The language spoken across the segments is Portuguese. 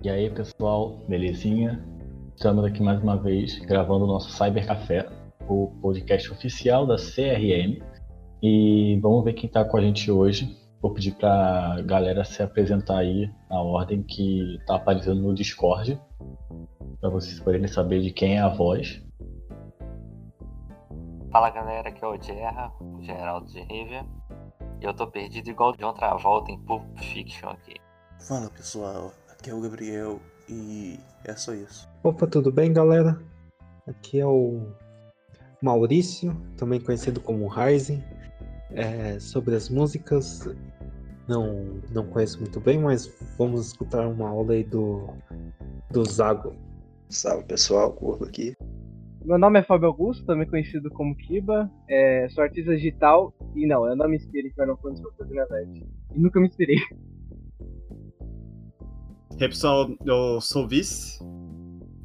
E aí, pessoal, belezinha? Estamos aqui mais uma vez gravando o nosso Cyber Café, o podcast oficial da CRM. E vamos ver quem está com a gente hoje. Vou pedir para a galera se apresentar aí na ordem que está aparecendo no Discord, para vocês poderem saber de quem é a voz. Fala galera, aqui é o Gerra, o Geraldo de Rivia. E eu tô perdido igual de outra volta em Pulp Fiction aqui. Fala pessoal, aqui é o Gabriel e é só isso. Opa, tudo bem galera? Aqui é o Maurício, também conhecido como Ryzen. É, sobre as músicas, não, não conheço muito bem, mas vamos escutar uma aula aí do, do Zago. Salve pessoal, Corvo aqui. Meu nome é Fábio Augusto, também conhecido como Kiba. É, sou artista digital e não, eu não me Final Fantasy pra fazer minha arte. E nunca me inspirei. Pessoal, eu sou Vice.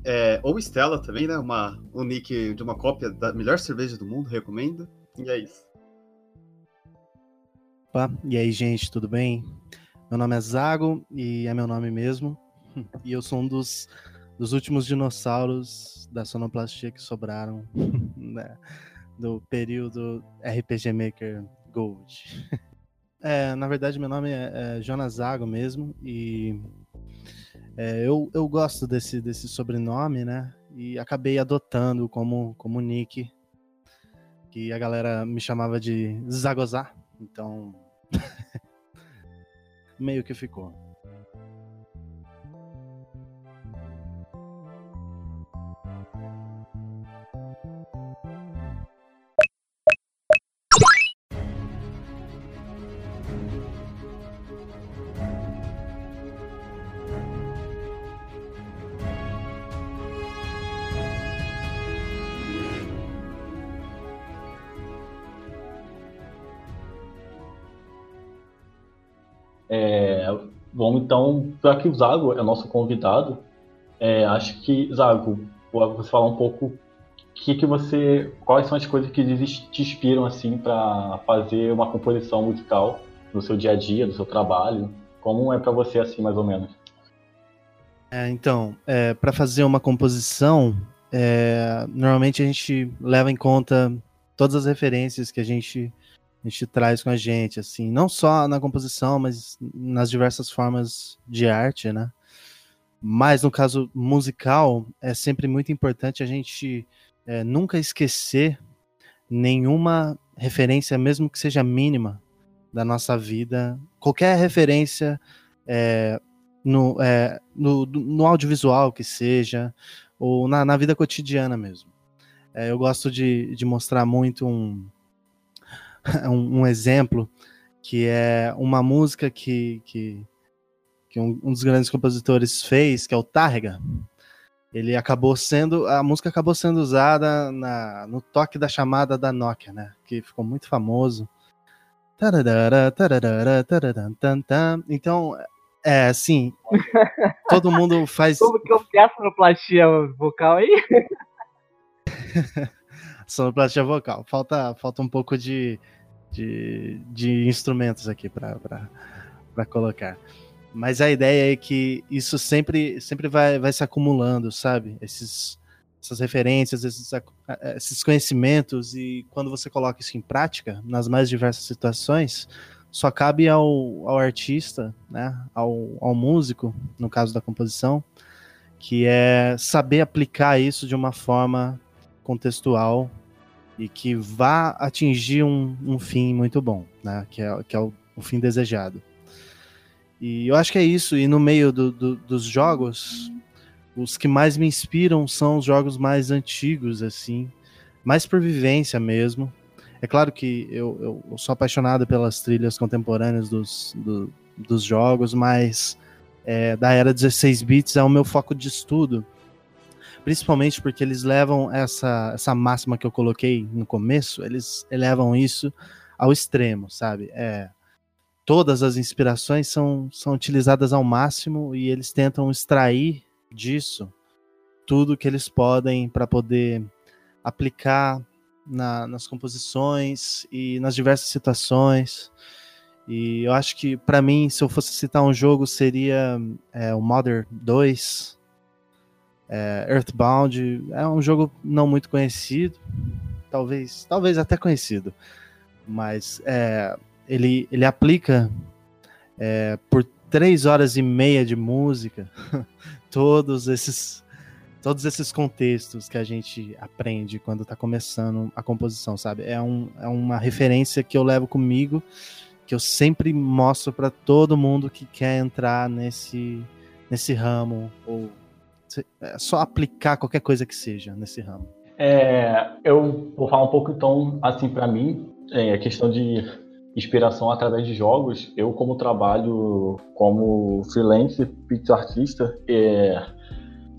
É, ou Estela também, né? Uma, um nick de uma cópia da melhor cerveja do mundo, recomendo. E é isso. Opa, e aí, gente, tudo bem? Meu nome é Zago e é meu nome mesmo. E eu sou um dos, dos últimos dinossauros da sonoplastia que sobraram né, do período RPG Maker Gold. É, na verdade, meu nome é, é Jonas Zago mesmo e é, eu, eu gosto desse, desse sobrenome, né? E acabei adotando como, como nick, que a galera me chamava de Zagozar. Então, meio que ficou. Vamos então, já que o Zago é nosso convidado, é, acho que, Zago, você falar um pouco que que você, quais são as coisas que te inspiram assim para fazer uma composição musical no seu dia a dia, do seu trabalho? Como é para você assim, mais ou menos? É, então, é, para fazer uma composição, é, normalmente a gente leva em conta todas as referências que a gente a gente traz com a gente, assim, não só na composição, mas nas diversas formas de arte, né? Mas no caso musical, é sempre muito importante a gente é, nunca esquecer nenhuma referência, mesmo que seja mínima, da nossa vida. Qualquer referência é, no, é, no, no, audiovisual que seja, ou na, na vida cotidiana mesmo. Eu gosto de, de mostrar muito um, um, um, exemplo que é uma música que, que, que um, um, dos grandes compositores fez, que é o Targa. Ele acabou sendo, a música acabou sendo usada na, no toque da chamada da Nokia, né? Que ficou muito famoso. Então, é assim, todo mundo faz. Como que eu peço no plastia vocal aí? sonoplastia vocal. Falta, falta um pouco de, de, de instrumentos aqui para colocar. Mas a ideia é que isso sempre, sempre vai, vai se acumulando, sabe? Esses, essas referências, esses, esses conhecimentos, e quando você coloca isso em prática, nas mais diversas situações, só cabe ao, ao artista, né? ao, ao músico, no caso da composição, que é saber aplicar isso de uma forma contextual e que vá atingir um, um fim muito bom, né? Que é, que é o, o, fim desejado. E eu acho que é isso. E no meio do, do, dos jogos, os que mais me inspiram são os jogos mais antigos, assim, mais por vivência mesmo. É claro que eu, eu sou apaixonado pelas trilhas contemporâneas dos, do, dos jogos, mas é, da era 16 bits é o meu foco de estudo principalmente porque eles levam essa, essa máxima que eu coloquei no começo, eles elevam isso ao extremo, sabe? É, todas as inspirações são, são utilizadas ao máximo e eles tentam extrair disso tudo que eles podem para poder aplicar na, nas composições e nas diversas situações. E eu acho que, para mim, se eu fosse citar um jogo, seria é, o Mother 2, é, Earthbound. É um jogo não muito conhecido, talvez, talvez até conhecido, mas é, ele, ele aplica é, por três horas e meia de música todos esses todos esses contextos que a gente aprende quando está começando a composição, sabe? É, um, é uma referência que eu levo comigo, que eu sempre mostro para todo mundo que quer entrar nesse, nesse ramo, ou é só aplicar qualquer coisa que seja nesse ramo. É, eu vou falar um pouco então, assim, para mim, é, a questão de inspiração através de jogos. Eu, como trabalho como freelance, pixel artista, é,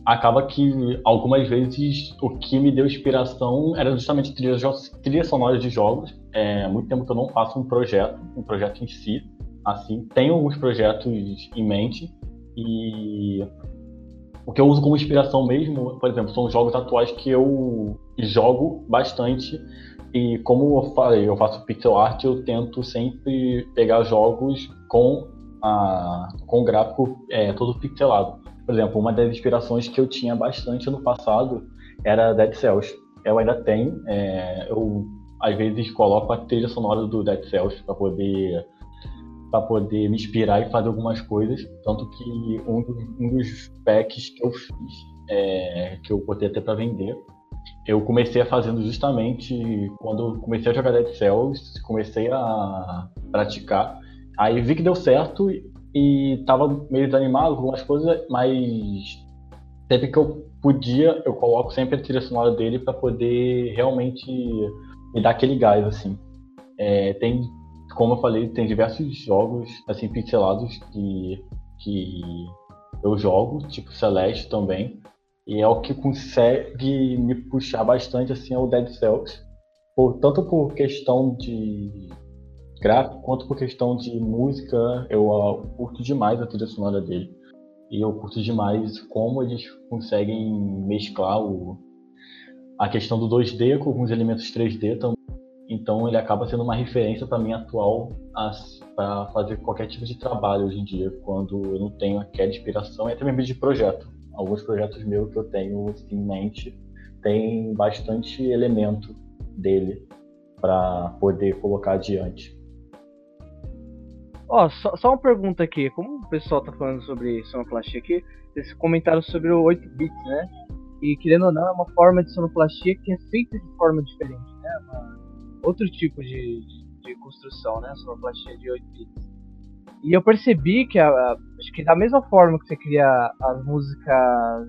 acaba que algumas vezes o que me deu inspiração era justamente trilhas trilha sonoras de jogos. É muito tempo que eu não faço um projeto, um projeto em si. Assim, tenho alguns projetos em mente e o que eu uso como inspiração mesmo, por exemplo, são jogos atuais que eu jogo bastante e como eu falei, eu faço pixel art, eu tento sempre pegar jogos com a com o gráfico é, todo pixelado. Por exemplo, uma das inspirações que eu tinha bastante no passado era Dead Cells. Eu ainda tenho, é, eu às vezes coloco a trilha sonora do Dead Cells para poder para poder me inspirar e fazer algumas coisas, tanto que um dos, um dos packs que eu fiz, é, que eu botei até para vender, eu comecei a fazendo justamente quando comecei a jogar Dead Cells, comecei a praticar, aí vi que deu certo e tava meio desanimado com algumas coisas, mas sempre que eu podia, eu coloco sempre a trilha sonora dele para poder realmente me dar aquele gás, assim. É, tem, como eu falei, tem diversos jogos, assim, pixelados que, que eu jogo, tipo Celeste também, e é o que consegue me puxar bastante, assim, é o Dead Cells. Por, tanto por questão de gráfico quanto por questão de música, eu uh, curto demais a trilha sonora dele. E eu curto demais como eles conseguem mesclar o, a questão do 2D com alguns elementos 3D também. Então ele acaba sendo uma referência para mim atual para fazer qualquer tipo de trabalho hoje em dia, quando eu não tenho aquela inspiração e até mesmo de projeto. Alguns projetos meus que eu tenho assim, em mente tem bastante elemento dele para poder colocar adiante. Ó, só, só, uma pergunta aqui. Como o pessoal tá falando sobre sonoplastia aqui, vocês comentaram sobre o 8 bits, né? E querendo ou não, é uma forma de sonoplastia que é feita de forma diferente, né? Uma, outro tipo de, de, de, construção, né? Sonoplastia de 8 bits. E eu percebi que a, a, acho que da mesma forma que você cria as músicas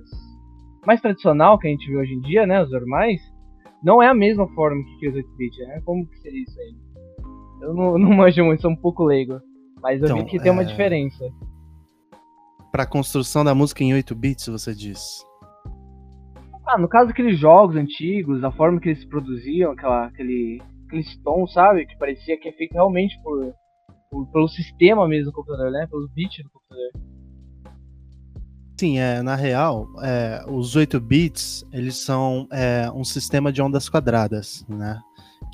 mais tradicional que a gente vê hoje em dia, né? Os normais, não é a mesma forma que cria os 8 bits, né? Como que seria isso aí? Eu não, não manjo muito, sou um pouco leigo. Mas eu então, vi que tem uma é... diferença. Pra construção da música em 8 bits, você diz? Ah, no caso daqueles jogos antigos, a forma que eles produziam, aquela, aquele, aquele tom, sabe? Que parecia que é feito realmente por, por pelo sistema mesmo do computador, né? Pelos bits do computador. Sim, é, na real, é, os 8 bits, eles são é, um sistema de ondas quadradas, né?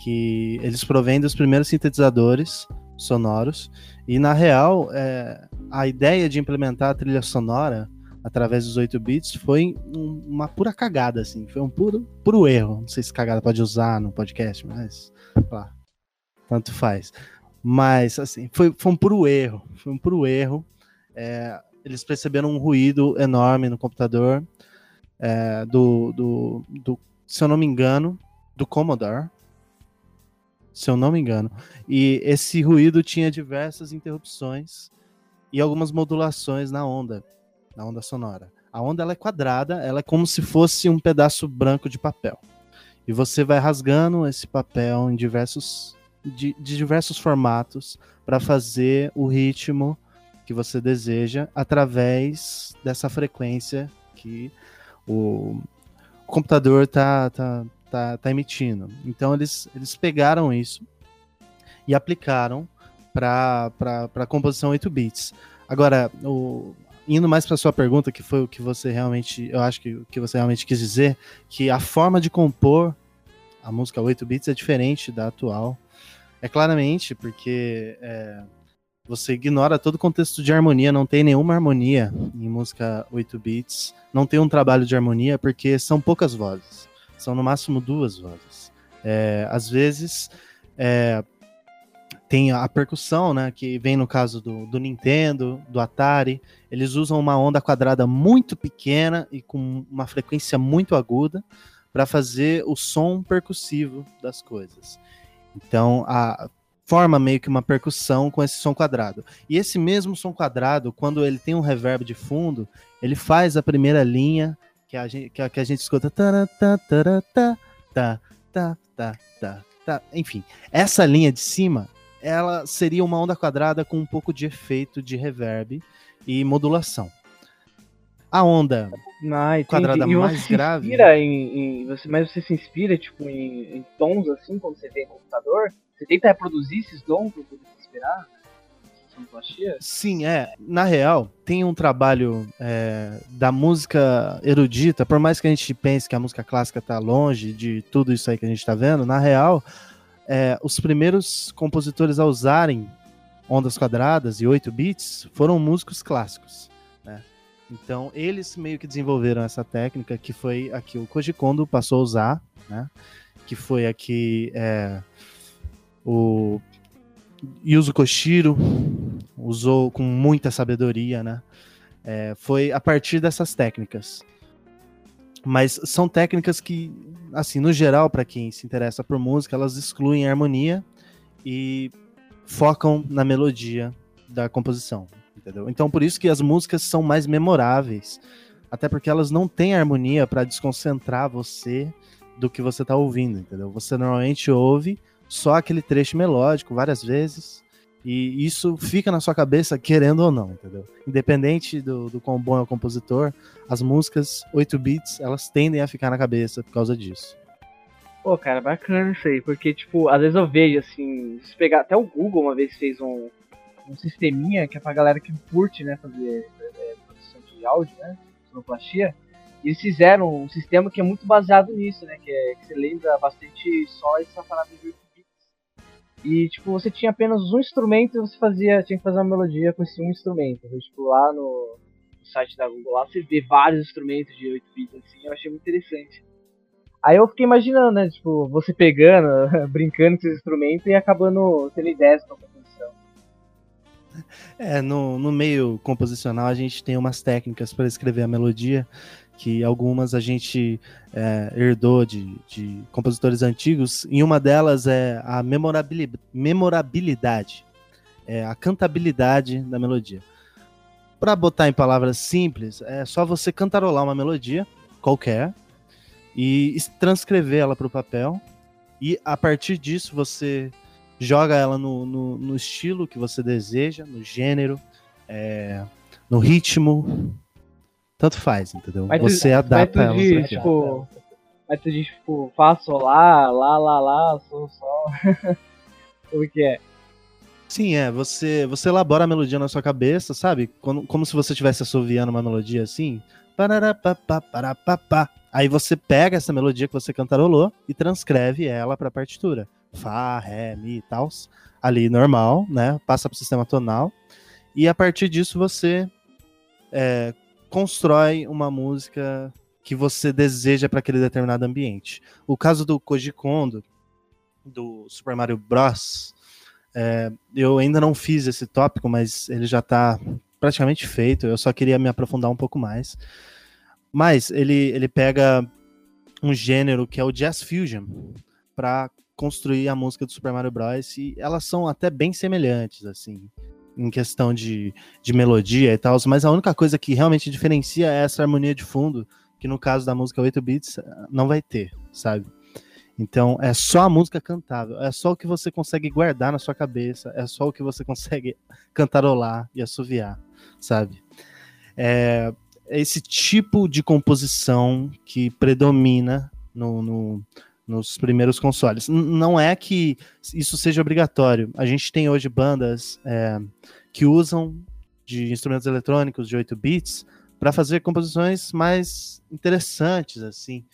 Que eles provêm dos primeiros sintetizadores sonoros e na real, é, a ideia de implementar a trilha sonora através dos 8 bits foi um, uma pura cagada, assim. Foi um puro, puro erro. Não sei se cagada pode usar no podcast, mas. Lá, tanto faz. Mas, assim, foi, foi um puro erro. Foi um puro erro. É, eles perceberam um ruído enorme no computador é, do, do, do, se eu não me engano, do Commodore se eu não me engano. E esse ruído tinha diversas interrupções e algumas modulações na onda, na onda sonora. A onda ela é quadrada, ela é como se fosse um pedaço branco de papel. E você vai rasgando esse papel em diversos de, de diversos formatos para fazer o ritmo que você deseja através dessa frequência que o, o computador tá, tá, tá, tá emitindo. Então eles, eles pegaram isso e aplicaram para a composição 8 bits. Agora, o, indo mais para sua pergunta, que foi o que você realmente, eu acho que o que você realmente quis dizer, que a forma de compor a música 8 bits é diferente da atual. É claramente porque é, você ignora todo o contexto de harmonia, não tem nenhuma harmonia em música 8 bits, não tem um trabalho de harmonia porque são poucas vozes, são no máximo duas vozes. É, às vezes é, tem a percussão, né? Que vem no caso do, do Nintendo, do Atari. Eles usam uma onda quadrada muito pequena e com uma frequência muito aguda para fazer o som percussivo das coisas. Então, a, forma meio que uma percussão com esse som quadrado. E esse mesmo som quadrado, quando ele tem um reverb de fundo, ele faz a primeira linha que a gente, que a, que a gente escuta. Tá, tá, tá, tá, tá, tá. Enfim, essa linha de cima ela seria uma onda quadrada com um pouco de efeito de reverb e modulação. A onda ah, quadrada mais você grave. Em, em, você, mas você se inspira tipo, em, em tons assim, quando você vê no computador? Você tenta reproduzir esses dons para poder se inspirar? Sim, é. Na real, tem um trabalho é, da música erudita, por mais que a gente pense que a música clássica está longe de tudo isso aí que a gente está vendo, na real, é, os primeiros compositores a usarem ondas quadradas e 8 bits foram músicos clássicos. Né? Então, eles meio que desenvolveram essa técnica que foi a que o Koji Kondo passou a usar, né? que foi a que é, o Yuzo Koshiro usou com muita sabedoria, né? É, foi a partir dessas técnicas. Mas são técnicas que, assim, no geral, para quem se interessa por música, elas excluem a harmonia e focam na melodia da composição, entendeu? Então, por isso que as músicas são mais memoráveis, até porque elas não têm harmonia para desconcentrar você do que você está ouvindo, entendeu? Você normalmente ouve só aquele trecho melódico várias vezes. E isso fica na sua cabeça, querendo ou não, entendeu? Independente do, do quão bom é o compositor, as músicas 8 bits, elas tendem a ficar na cabeça por causa disso. Pô, cara, bacana isso aí, porque, tipo, às vezes eu vejo, assim, se pegar, até o Google uma vez fez um, um sisteminha que é pra galera que curte, né, fazer é, produção de áudio, né, sonoplastia, e eles fizeram um sistema que é muito baseado nisso, né, que, é, que você lembra bastante só essa parada de e, tipo, você tinha apenas um instrumento e você fazia, tinha que fazer uma melodia com esse um instrumento. Então, tipo, lá no, no, site da Google, lá você vê vários instrumentos de 8 bits, assim, eu achei muito interessante. Aí eu fiquei imaginando, né, tipo, você pegando, brincando com esses instrumentos e acabando tendo ideias pra composição. É, no, no meio composicional a gente tem umas técnicas para escrever a melodia que algumas a gente é, herdou de, de, compositores antigos, e uma delas é a memorabilidade, é a cantabilidade da melodia. Para botar em palavras simples, é só você cantarolar uma melodia qualquer e transcrever ela para o papel, e a partir disso você joga ela no, no, no estilo que você deseja, no gênero, é, no ritmo, tanto faz, entendeu? Mas você tu, adapta mas tu diz, tipo, mas tu diz, tipo, Fá, Sol, Lá, Lá, Lá, Lá, Sol, Sol. o que é? Sim, é. Você, você elabora a melodia na sua cabeça, sabe? Como, como se você estivesse assoviando uma melodia assim. Aí você pega essa melodia que você cantarolou e transcreve ela para a partitura. Fá, Ré, Mi e tal. Ali normal, né? Passa para o sistema tonal. E a partir disso você é, constrói uma música que você deseja para aquele determinado ambiente. O caso do Koji Kondo, do Super Mario Bros., é, eu ainda não fiz esse tópico, mas ele já está praticamente feito. Eu só queria me aprofundar um pouco mais. Mas ele, ele pega um gênero que é o Jazz Fusion para construir a música do Super Mario Bros. E elas são até bem semelhantes, assim em questão de, de melodia e tal, mas a única coisa que realmente diferencia é essa harmonia de fundo, que no caso da música 8 bits não vai ter, sabe? Então é só a música cantável, é só o que você consegue guardar na sua cabeça, é só o que você consegue cantarolar e assoviar, sabe? É, é esse tipo de composição que predomina no, no nos primeiros consoles. não é que isso seja obrigatório. A gente tem hoje bandas é, que usam de instrumentos eletrônicos de 8 bits para fazer composições mais interessantes, assim.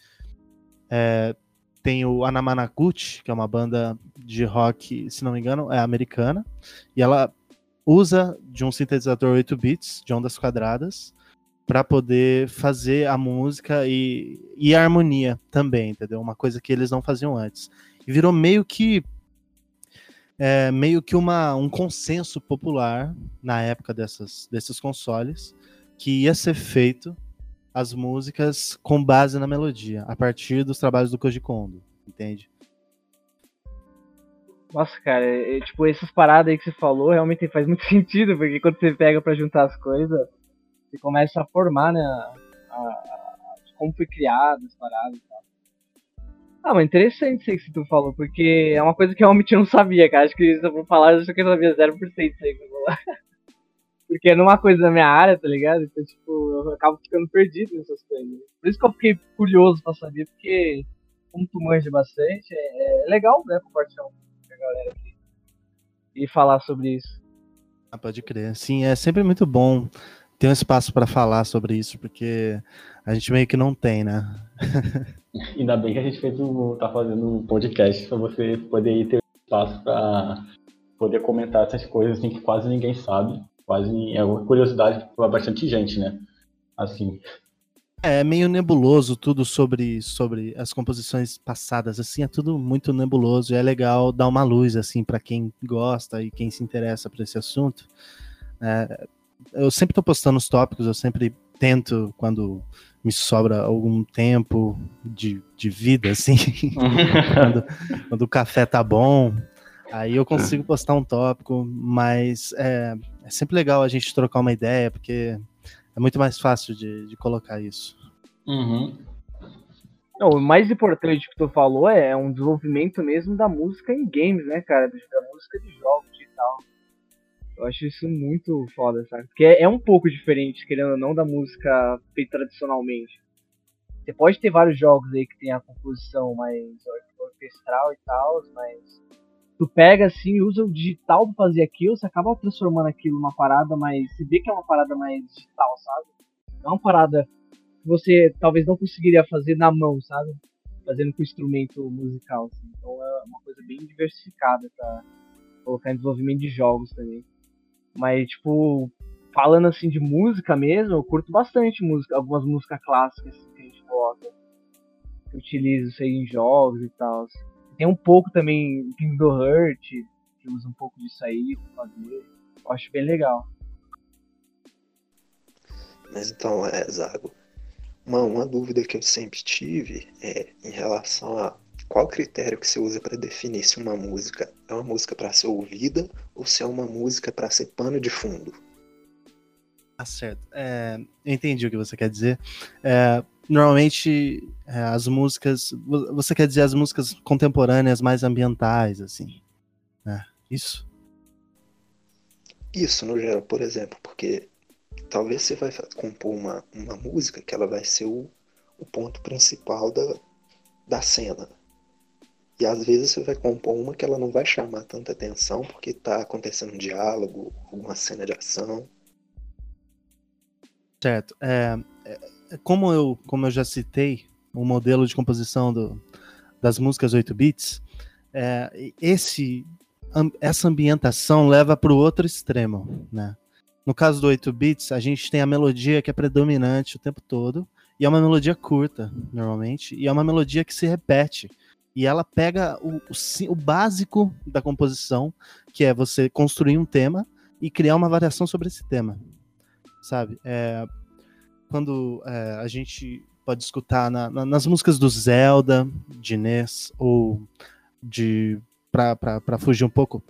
É, tem o Anamanaguchi, que é uma banda de rock, se não me engano, é americana, e ela usa de um sintetizador 8 bits, de ondas quadradas, para poder fazer a música e, e a harmonia também, entendeu? Uma coisa que eles não faziam antes. E virou meio que é, meio que uma, um consenso popular na época dessas, desses consoles que ia ser feito as músicas com base na melodia, a partir dos trabalhos do Koji Kondo, entende? Nossa, cara, é, é, tipo, essas paradas aí que você falou realmente faz muito sentido, porque quando você pega para juntar as coisas, você começa a formar, né, a, a, como foi criado as paradas e tal. Ah, mas interessante isso que tu falou, porque é uma coisa que eu realmente não sabia, cara. Acho que se eu for falar, eu acho que eu sabia 0% isso aí vou. Porque não é uma coisa da minha área, tá ligado? Então, tipo, eu acabo ficando perdido nessas coisas. Por isso que eu fiquei curioso pra saber, porque como tu manja bastante, é, é legal, né, compartilhar com a galera aqui. E falar sobre isso. Ah, pode crer. Sim, é sempre muito bom ter um espaço para falar sobre isso, porque a gente meio que não tem, né? Ainda bem que a gente fez um, tá fazendo um podcast para você poder ter espaço para poder comentar essas coisas assim, que quase ninguém sabe quase é uma curiosidade para bastante gente, né? Assim. É meio nebuloso tudo sobre, sobre as composições passadas, assim, é tudo muito nebuloso e é legal dar uma luz, assim, para quem gosta e quem se interessa por esse assunto. É, eu sempre estou postando os tópicos, eu sempre tento, quando me sobra algum tempo de, de vida, assim, quando, quando o café tá bom, Aí eu consigo postar um tópico, mas é, é, sempre legal a gente trocar uma ideia, porque é muito mais fácil de, de colocar isso. Uhum. Não, o mais importante que tu falou é um desenvolvimento mesmo da música em games, né, cara? Da música de jogos e tal. Eu acho isso muito foda, sabe? Porque é, é um pouco diferente, querendo ou não, da música feita tradicionalmente. Você pode ter vários jogos aí que tem a composição mais orquestral e tal, mas tu pega assim, usa o digital pra fazer aquilo, você acaba transformando aquilo numa parada mais. Você vê que é uma parada mais digital, sabe? É uma parada que você talvez não conseguiria fazer na mão, sabe? Fazendo com instrumento musical. Assim. Então é uma coisa bem diversificada pra colocar em desenvolvimento de jogos também. Mas, tipo, falando assim de música mesmo, eu curto bastante música, algumas músicas clássicas que a gente coloca. Eu utilizo isso aí em jogos e tal. Tem um pouco também Kingdom Heart, que usa um pouco disso aí pra fazer. Eu acho bem legal. Mas então, é, Zago, uma, uma dúvida que eu sempre tive é em relação a qual critério que você usa para definir se uma música é uma música para ser ouvida ou se é uma música para ser pano de fundo. Ah, certo. É, eu entendi o que você quer dizer. É, normalmente é, as músicas. Você quer dizer as músicas contemporâneas mais ambientais, assim. Né? Isso? Isso, no geral, por exemplo, porque talvez você vai compor uma, uma música que ela vai ser o, o ponto principal da, da cena. E às vezes você vai compor uma que ela não vai chamar tanta atenção porque está acontecendo um diálogo, alguma cena de ação. Certo. É, é como eu, como eu já citei, o modelo de composição do, das músicas 8 bits, é, esse, essa ambientação leva para o outro extremo, né? No caso do 8 bits, a gente tem a melodia que é predominante o tempo todo, e é uma melodia curta, normalmente, e é uma melodia que se repete. E ela pega o, o, o básico da composição, que é você construir um tema e criar uma variação sobre esse tema. Sabe? É, quando é, a gente pode escutar na, na, nas músicas do Zelda, de NES, ou de. para fugir um pouco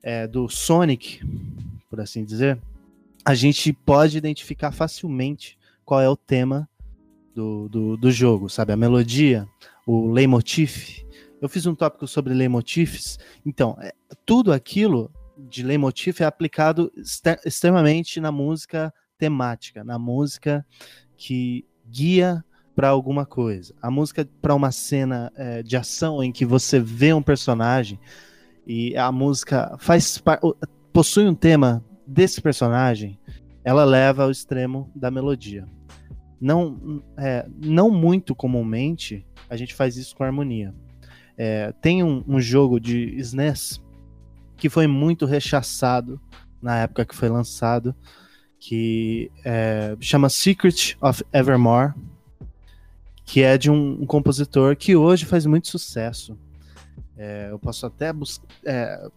é, do Sonic, por assim dizer, a gente pode identificar facilmente qual é o tema do, do, do jogo, sabe? A melodia, o leitmotiv. Eu fiz um tópico sobre leitmotifs. Então, é, tudo aquilo de leitmotiv é aplicado extremamente na música temática, na música que guia para alguma coisa. A música para uma cena é, de ação em que você vê um personagem e a música faz possui um tema desse personagem, ela leva ao extremo da melodia. Não, é, não muito comumente a gente faz isso com harmonia. É, tem um, um jogo de SNES que foi muito rechaçado na época que foi lançado, que é, chama Secret of Evermore, que é de um, um compositor que hoje faz muito sucesso. É, eu posso até buscar. É,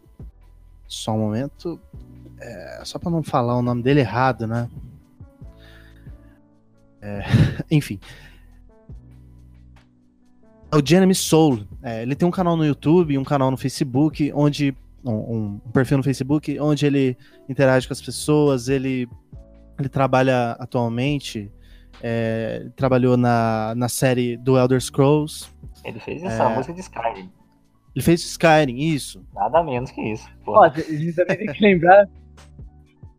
só um momento. É, só para não falar o nome dele errado, né? É, enfim. É o Jeremy Soul. É, ele tem um canal no YouTube, um canal no Facebook, onde. Um, um, perfil no Facebook, onde ele interage com as pessoas, ele, ele trabalha atualmente. É, trabalhou na, na série do Elder Scrolls. Ele fez essa É. música de Skyrim. Ele fez Skyrim, isso. Nada menos que isso. Pô, Ó, a gente também tem que lembrar.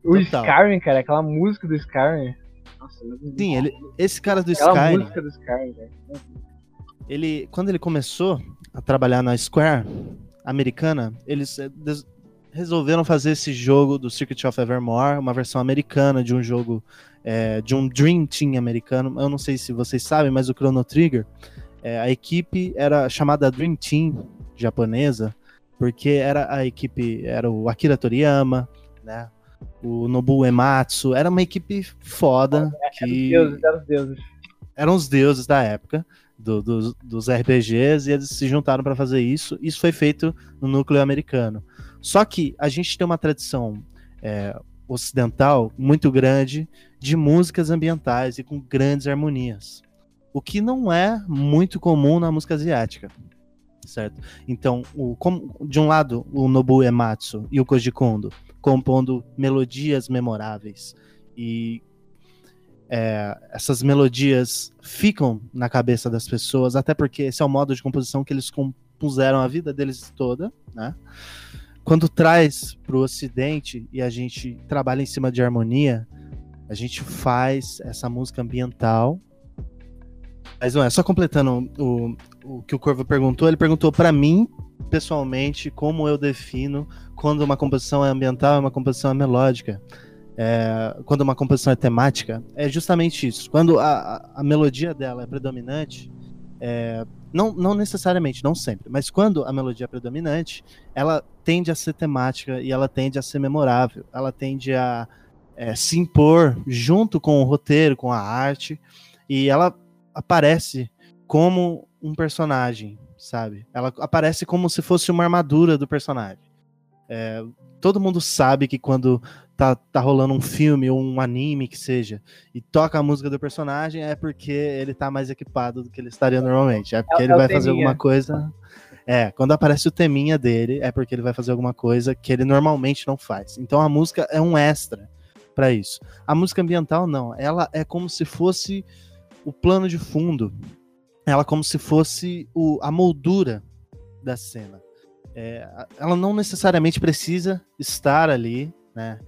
O Total. Skyrim, cara, aquela música do Skyrim. Nossa, Sim, ele, esse cara do aquela Skyrim, música do Skyrim, velho. Ele, quando ele começou a trabalhar na Square americana, eles eh, resolveram fazer esse jogo do Circuit of Evermore, uma versão americana de um jogo eh, de um Dream Team americano. Eu não sei se vocês sabem, mas o Chrono Trigger, eh, a equipe era chamada Dream Team japonesa, porque era a equipe, era o Akira Toriyama, né? O Nobuo Ematsu, era uma equipe foda que Deuses, eram os deuses. eram os deuses da época do- dos- dos RPGs e eles se juntaram para fazer isso. Isso foi feito no núcleo americano. Só que a gente tem uma tradição é, ocidental muito grande de músicas ambientais e com grandes harmonias, o que não é muito comum na música asiática. Certo? Então, o, como- de um lado, o Nobuo Ematsu e o Koji Kondo compondo melodias memoráveis e é, essas melodias ficam na cabeça das pessoas, até porque esse é o modo de composição que eles compuseram a vida deles toda, né? Quando traz para o Ocidente e a gente trabalha em cima de harmonia, a gente faz essa música ambiental. Mas não é, só completando o, o que o Corvo perguntou, ele perguntou para mim, pessoalmente, como eu defino quando uma composição é ambiental e uma composição é melódica é, quando uma composição é temática, é justamente isso. Quando a, a- melodia dela é predominante, é, não, não necessariamente, não sempre, mas quando a melodia é predominante, ela tende a ser temática e ela tende a ser memorável. Ela tende a é, se impor junto com o roteiro, com a arte, e ela aparece como um personagem, sabe? Ela aparece como se fosse uma armadura do personagem. É, todo mundo sabe que quando tá, tá rolando um filme ou um anime que seja, e toca a música do personagem, é porque ele tá mais equipado do que ele estaria normalmente. É porque É- ele é vai fazer alguma coisa. É, quando aparece o teminha dele, é porque ele vai fazer alguma coisa que ele normalmente não faz. Então a música é um extra pra isso. A música ambiental não, ela é como se fosse o plano de fundo. Ela é como se fosse o, a moldura da cena. É, ela não necessariamente precisa estar ali, né,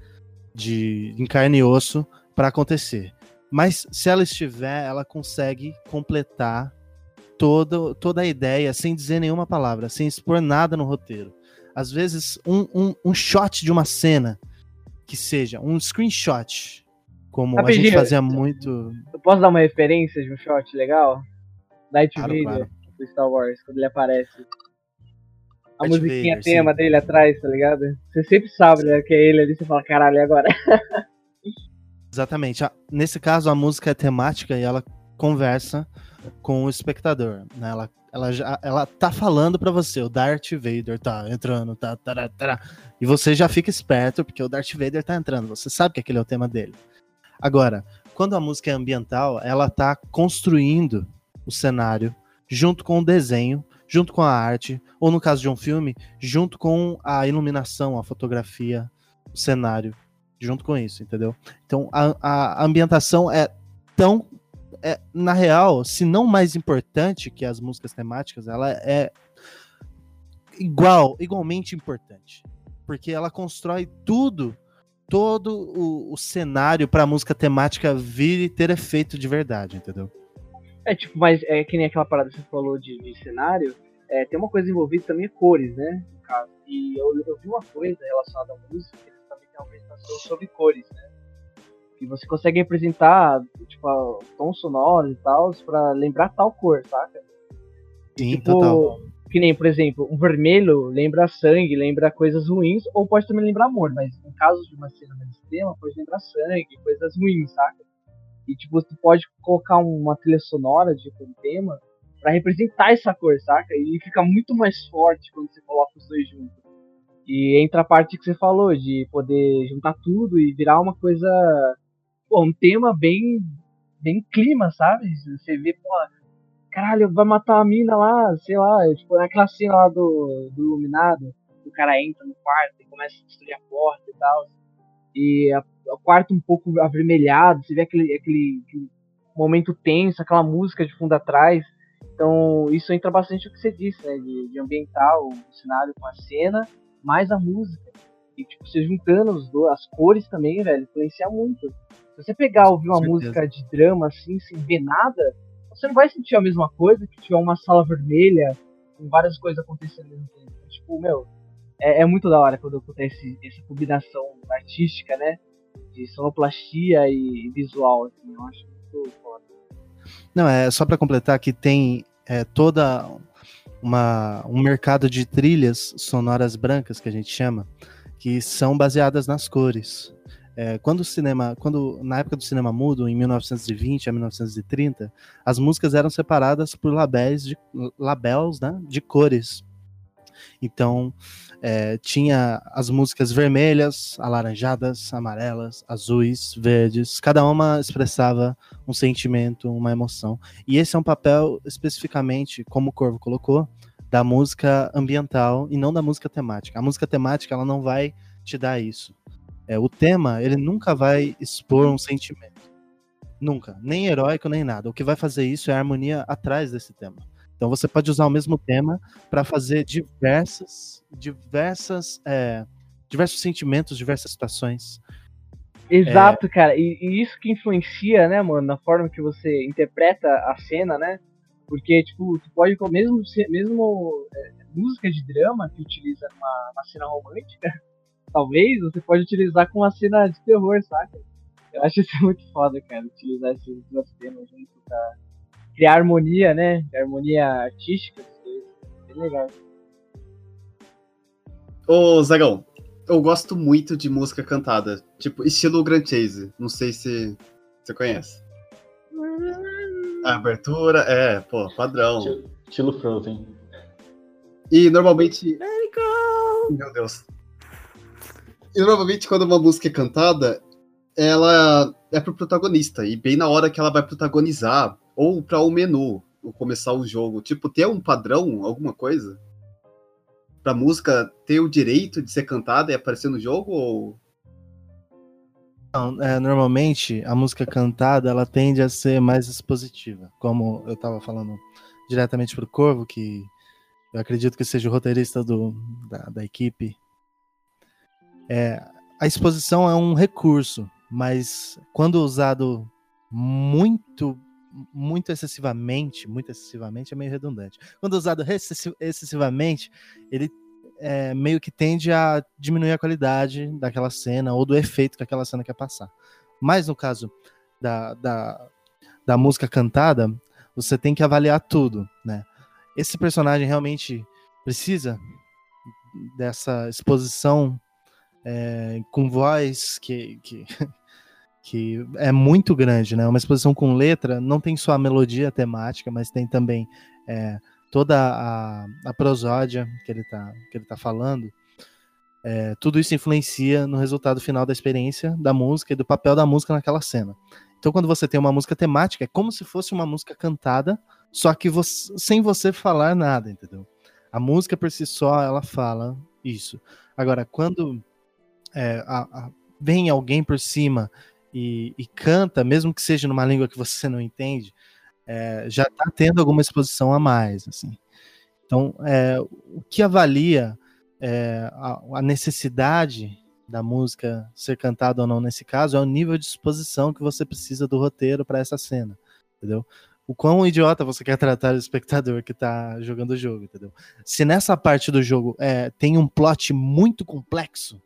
de em carne e osso para acontecer. Mas se ela estiver, ela consegue completar toda, toda a ideia sem dizer nenhuma palavra, sem expor nada no roteiro. Às vezes, um, um, um shot de uma cena que seja um screenshot, como a gente Rapidinho. fazia muito. Eu posso dar uma referência de um shot legal? Darth Claro, claro. do Star Wars, quando ele aparece. A musiquinha Vader, tema sim. dele atrás, tá ligado? Você sempre sabe, né, que é ele ali, você fala, caralho, e agora? Exatamente. Nesse caso, a música é temática e ela conversa com o espectador. Né? Ela, ela, já, ela tá falando pra você, o Darth Vader tá entrando, tá, tará, tará. e você já fica esperto, porque o Darth Vader tá entrando, você sabe que aquele é o tema dele. Agora, quando a música é ambiental, ela tá construindo o cenário junto com o desenho, junto com a arte, ou no caso de um filme, junto com a iluminação, a fotografia, o cenário, junto com isso, entendeu? Então a, a ambientação é tão. É, na real, se não mais importante que as músicas temáticas, ela é igual, igualmente importante. Porque ela constrói tudo, todo o, o cenário para a música temática vir e ter efeito de verdade, entendeu? É tipo, mas é que nem aquela parada que você falou de, de cenário, é, tem uma coisa envolvida também é cores, né? No caso. E eu, eu vi uma coisa relacionada à música, que eles também tem uma apresentação sobre cores, né? Que você consegue representar, tipo, tons sonoros e tal, pra lembrar tal cor, saca? Sim, tipo, total. que nem, por exemplo, um vermelho lembra sangue, lembra coisas ruins, ou pode também lembrar amor, mas no caso de uma cena mais extrema, pode lembrar sangue, coisas ruins, saca? E tipo, você pode colocar uma trilha sonora de um tema para representar essa cor, saca? E fica muito mais forte quando você coloca os dois juntos. E entra a parte que você falou, de poder juntar tudo e virar uma coisa. Pô, um tema bem. bem clima, sabe? Você vê, pô, caralho, vai matar a mina lá, sei lá, tipo, naquela cena lá do, do Iluminado, o cara entra no quarto e começa a destruir a porta e tal. E a, o quarto um pouco avermelhado, você vê aquele, aquele, aquele, momento tenso, aquela música de fundo atrás. Então, isso entra bastante o que você disse, né? De, de ambientar o, cenário com a cena, mais a música. E, tipo, você juntando os dois, as cores também, velho, influencia muito. Se você pegar ouvir uma música de drama assim, sem ver nada, você não vai sentir a mesma coisa que tiver uma sala vermelha com várias coisas acontecendo ao mesmo tempo. Tipo, meu, é, é muito da hora quando acontece essa combinação artística, né? De sonoplastia e visual, assim, eu acho muito. Não, é só para completar que tem é, toda uma, um mercado de trilhas sonoras brancas que a gente chama, que são baseadas nas cores. É, quando o cinema, quando na época do cinema mudo, em 1920 a 1930, as músicas eram separadas por labéis de labels, né, de cores. Então é, tinha as músicas vermelhas, alaranjadas, amarelas, azuis, verdes. Cada uma expressava um sentimento, uma emoção. E esse é um papel especificamente, como o Corvo colocou, da música ambiental e não da música temática. A música temática ela não vai te dar isso. É, o tema, ele nunca vai expor um sentimento. Nunca. Nem heróico, nem nada. O que vai fazer isso é a harmonia atrás desse tema. Então você pode usar o mesmo tema para fazer diversas, diversas, é, diversos sentimentos, diversas situações. Exato, é... cara. E, e, isso que influencia, né, mano, na forma que você interpreta a cena, né? Porque, tipo, tu pode, mesmo, mesmo é, música de drama que utiliza uma, uma cena romântica, talvez, você pode utilizar com uma cena de terror, saca? Eu acho isso muito foda, cara, utilizar esses duas temas junto pra criar harmonia, né? Harmonia artística, bem legal. Ô, Zagão, eu gosto muito de música cantada, tipo, estilo Grand Chase. Não sei se você conhece. A abertura, é, pô, padrão. Estilo Frozen. E normalmente. Meu Deus. E normalmente quando uma música é cantada, ela é pro protagonista. E bem na hora que ela vai protagonizar, ou para o menu, ou começar o jogo. Tipo, ter um padrão, alguma coisa? Pra música ter o direito de ser cantada e aparecer no jogo, ou. Não, é, normalmente a música cantada ela tende a ser mais expositiva, como eu estava falando diretamente pro Corvo, que eu acredito que seja o roteirista do, da, da equipe é, a exposição é um recurso, mas quando usado muito muito excessivamente, muito excessivamente é meio redundante. Quando usado excessivamente, ele é, meio que tende a diminuir a qualidade daquela cena ou do efeito que aquela cena quer passar. Mas no caso da, da, da música cantada, você tem que avaliar tudo, né? Esse personagem realmente precisa dessa exposição é, com voz que, que, que é muito grande, né? Uma exposição com letra não tem só a melodia temática, mas tem também é, toda a, a prosódia que ele está que ele tá falando. É, tudo isso influencia no resultado final da experiência da música e do papel da música naquela cena. Então, quando você tem uma música temática, é como se fosse uma música cantada, só que você, sem você falar nada, entendeu? A música por si só, ela fala isso. Agora, quando é, a, a, vem alguém por cima e, e, canta, mesmo que seja numa língua que você não entende, é, já está tendo alguma exposição a mais, assim. Então, é, o que avalia é, a, a, necessidade da música ser cantada ou não nesse caso é o nível de exposição que você precisa do roteiro para essa cena, entendeu? O quão idiota você quer tratar o espectador que está jogando o jogo, entendeu? Se nessa parte do jogo é, tem um plot muito complexo,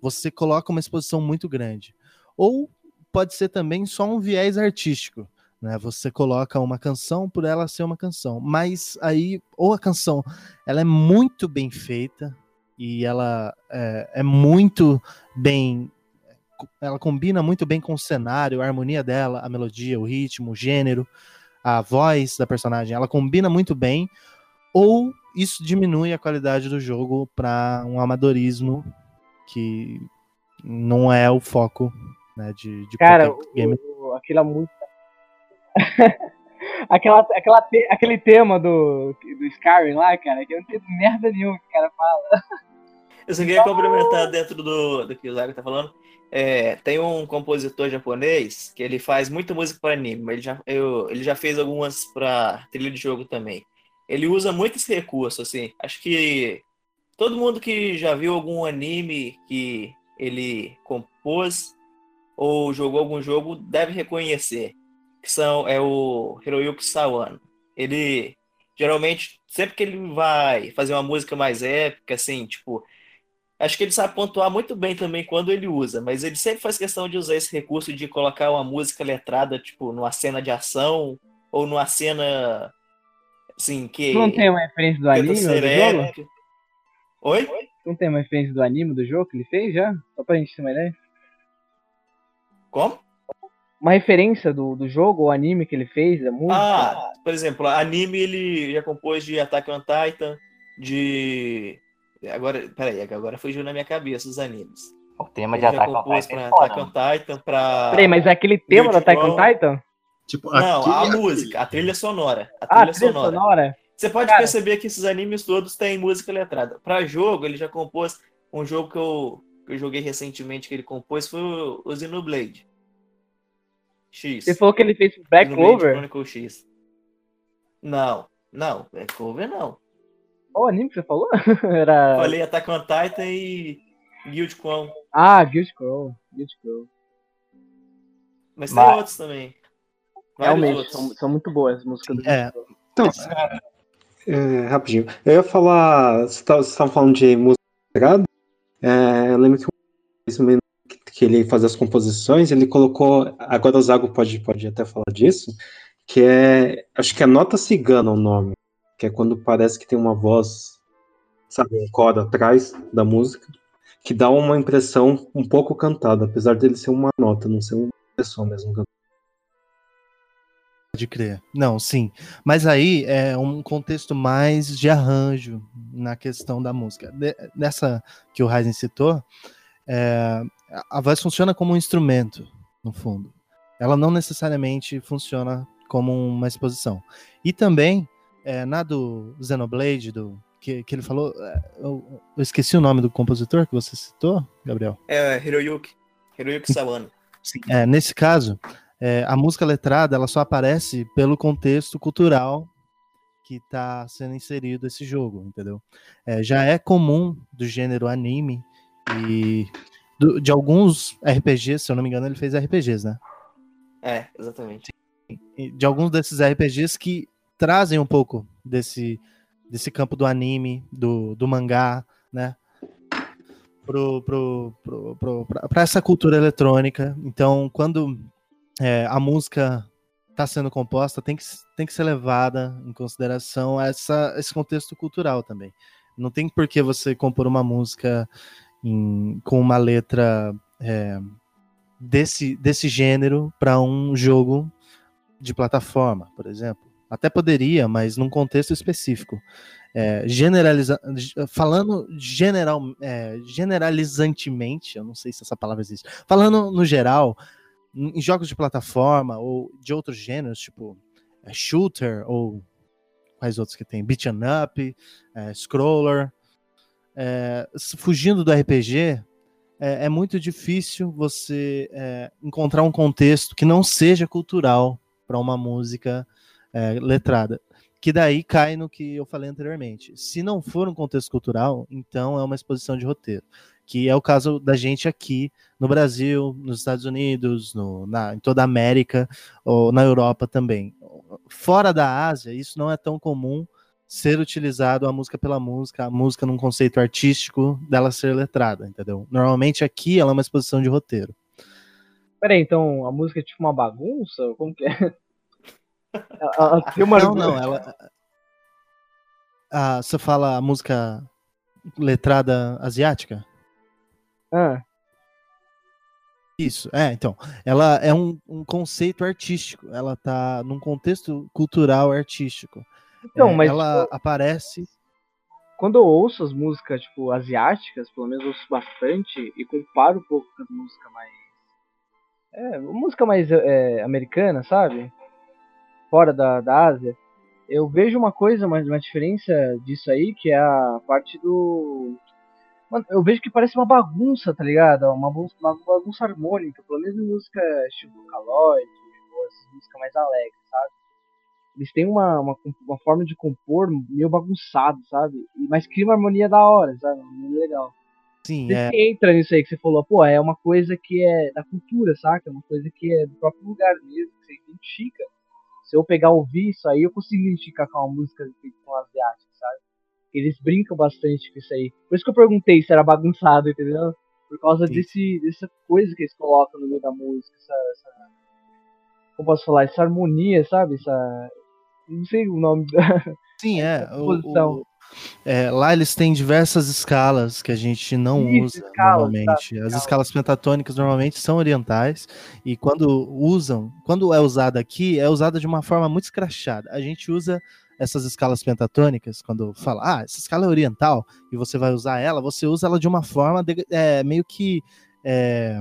você coloca uma exposição muito grande. Ou pode ser também só um viés artístico. Né? Você coloca uma canção por ela ser uma canção, mas aí ou a canção ela é muito bem feita e ela é, é muito bem ela combina muito bem com o cenário, a harmonia dela, a melodia, o ritmo, o gênero, a voz da personagem, ela combina muito bem, ou isso diminui a qualidade do jogo para um amadorismo que não é o foco né, de, de Cara, game. O, aquela música. aquela, aquela te, aquele tema do, do Skyrim lá, cara, que não tem merda nenhuma que o cara fala. Eu só queria complementar dentro do, do que o Zago tá falando. É, tem um compositor japonês que ele faz muita música para anime, ele já, eu, ele já fez algumas para trilha de jogo também. Ele usa muito esse recurso, assim. Acho que todo mundo que já viu algum anime que ele compôs ou jogou algum jogo deve reconhecer. Que são, é o Hiroyuki Sawano. Ele geralmente, sempre que ele vai fazer uma música mais épica, assim, tipo, Acho que ele sabe pontuar muito bem também quando ele usa, mas ele sempre faz questão de usar esse recurso de colocar uma música letrada, tipo, numa cena de ação ou numa cena assim que Não tem uma referência do anime do jogo? Oi? Não tem uma referência do anime do jogo que ele fez já? Só pra gente ter uma ideia. Como? Uma referência do, do jogo ou anime que ele fez, da música? Ah, por exemplo, anime ele já compôs de Attack on Titan, de Agora, peraí, agora fugiu na minha cabeça os animes. O tema de Attack on Titan. Pra Attack on Titan, pra. Peraí, mas é aquele tema do Attack on Titan? Tipo, não, a música, a trilha sonora. A trilha, ah, trilha sonora. sonora. Você pode Cara... perceber que esses animes todos têm música letrada. Para jogo, ele já compôs um jogo que eu, eu joguei recentemente que ele compôs foi o Xenoblade X. Você falou que ele fez Black Clover? Chronicle X. Não, não, Black Clover não. Qual anime que você falou? Era... Falei Attack on Titan e Guild Crown. Ah, Guild Crown. Guild Crown. Mas, Mas tem outros também. Realmente, são, são, muito boas as músicas do é. Então, é, rapidinho. Eu ia falar. Vocês estavam falando de música integrada. É, eu lembro que que ele faz as composições, ele colocou. Agora o Zago pode, pode até falar disso. Que é. Acho que é Nota Cigana o nome que é quando parece que tem uma voz, sabe, um coro atrás da música, que dá uma impressão um pouco cantada, apesar dele ser uma nota, não ser uma pessoa mesmo cantando. Pode crer. Não, sim. Mas aí é um contexto mais de arranjo na questão da música. nessa que o Ryzen citou, é, a voz funciona como um instrumento, no fundo. Ela não necessariamente funciona como uma exposição. E também é, na do Xenoblade, do, que, que ele falou. É, eu, eu, esqueci o nome do compositor que você citou, Gabriel. É, Hiroyuki. Hiroyuki Sawano. Sim, é, nesse caso, é, a música letrada ela só aparece pelo contexto cultural que está sendo inserido esse jogo, entendeu? É, já é comum do gênero anime e do, de alguns RPGs, se eu não me engano, ele fez RPGs, né? É, exatamente. De alguns desses RPGs que trazem um pouco desse, desse campo do anime, do, do mangá, né? Pro, pro, pro, pro, pra essa cultura eletrônica. Então, quando é, a música está sendo composta, tem que, tem que ser levada em consideração essa, esse contexto cultural também. Não tem por que você compor uma música em, com uma letra é, desse, desse gênero para um jogo de plataforma, por exemplo. Até poderia, mas num contexto específico. É, generaliza falando general, é, generalizantemente, eu não sei se essa palavra existe, falando no geral, em jogos de plataforma ou de outros gêneros, tipo é, shooter ou quais outros que tem, beat 'em up, é, scroller, é, fugindo do RPG, é, é, muito difícil você é, encontrar um contexto que não seja cultural para uma música é, letrada. Que daí cai no que eu falei anteriormente. Se não for um contexto cultural, então é uma exposição de roteiro. Que é o caso da gente aqui no Brasil, nos Estados Unidos, no, na, em toda a América, ou na Europa também. Fora da Ásia, isso não é tão comum ser utilizado a música pela música, a música num conceito artístico dela ser letrada, entendeu? Normalmente aqui ela é uma exposição de roteiro. Peraí, então a música é tipo uma bagunça? Como que é? Ela, ela uma Não, não, ela. Ah, você fala a música letrada asiática? Ah, Isso, é, então. Ela é um, um conceito artístico. Ela tá num contexto cultural artístico. então, É, mas ela aparece. quando eu ouço as músicas, tipo, asiáticas, pelo menos eu ouço bastante, e comparo um pouco com as músicas mais. É, música mais é, americana, sabe? Fora da, da Ásia. Eu vejo uma coisa, uma, uma diferença disso aí, que é a parte do. Mano, eu vejo que parece uma bagunça, tá ligado? Uma, bagun- uma bagunça harmônica, pelo menos em música tipo ou essas músicas mais alegres, sabe? Eles têm uma, uma, uma forma de compor meio bagunçado, sabe? Mas cria uma harmonia da hora, sabe? Harmonia legal. Sim, Você é. entra nisso aí que você falou, pô, é uma coisa que é da cultura, saca? É uma coisa que é do próprio lugar mesmo, que você identifica. Se eu pegar ouvir isso aí, eu consigo identificar com uma música com asiática? Eles brincam bastante com isso aí. Por isso que eu perguntei se era bagunçado, entendeu? Por causa Sim. desse, dessa coisa que eles colocam no meio da música, essa, essa. Como posso falar? Essa harmonia, sabe? Essa. Não sei o nome da. Sim, é. o- composição. o- é, lá eles têm diversas escalas que a gente não Isso, usa escalas, normalmente. tá, As escalas pentatônicas normalmente são orientais e quando usam, quando é usada aqui, é usada de uma forma muito escrachada. A gente usa essas escalas pentatônicas quando fala, ah, essa escala é oriental e você vai usar ela, você usa ela de uma forma de- é, meio que é,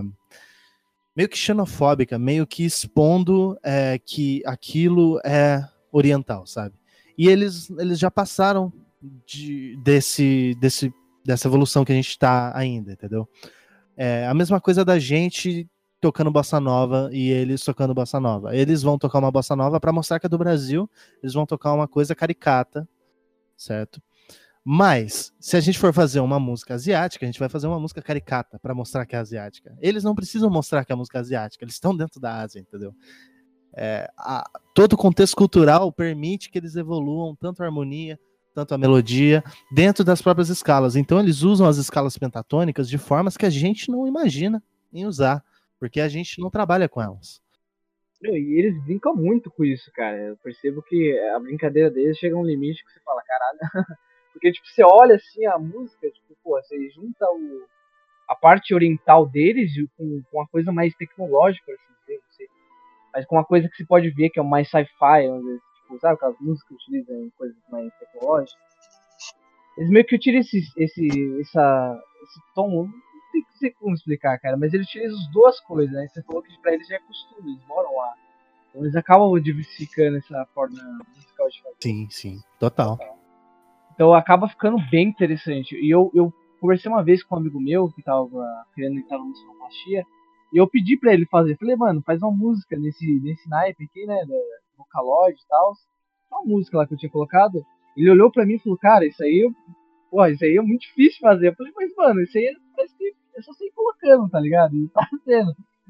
meio que xenofóbica, meio que expondo é, que aquilo é oriental, sabe? E eles, eles já passaram de, desse, desse, dessa evolução que a gente está ainda, entendeu? É a mesma coisa da gente tocando bossa nova e eles tocando bossa nova. Eles vão tocar uma bossa nova para mostrar que é do Brasil, eles vão tocar uma coisa caricata, certo? Mas, se a gente for fazer uma música asiática, a gente vai fazer uma música caricata para mostrar que é asiática. Eles não precisam mostrar que é música asiática, eles estão dentro da Ásia, entendeu? É, a- todo o contexto cultural permite que eles evoluam tanto a harmonia, tanto a melodia, dentro das próprias escalas. Então, eles usam as escalas pentatônicas de formas que a gente não imagina em usar, porque a gente não trabalha com elas. E eles brincam muito com isso, cara. Eu percebo que a brincadeira deles chega a um limite que você fala, caralho. Porque, tipo, você olha assim a música, tipo, pô, você junta o, a parte oriental deles com, com uma coisa mais tecnológica, assim dizer, não sei. Mas com uma coisa que você pode ver que é mais sci-fi, tipo, sabe aquelas músicas que utilizam coisas mais tecnológicas? Eles meio que utilizam esse, esse, essa, esse tom, não sei, não sei como explicar, cara, mas eles utilizam as duas coisas, né? Você falou que pra eles já é costume, eles moram lá. Então eles acabam diversificando essa forma musical de fazer. Sim, sim, total. Então acaba ficando bem interessante. E eu, eu conversei uma vez com um amigo meu que tava querendo entrar no sonoplastia, e eu pedi pra ele fazer. Falei, mano, faz uma música nesse, nesse naipe aqui, né? Da Vocaloid e tal. Uma música lá que eu tinha colocado. Ele olhou pra mim e falou, cara, isso aí, eu- pô, isso aí é muito difícil fazer. Eu falei, mas mano, isso aí parece que é só ir colocando, tá ligado? E tá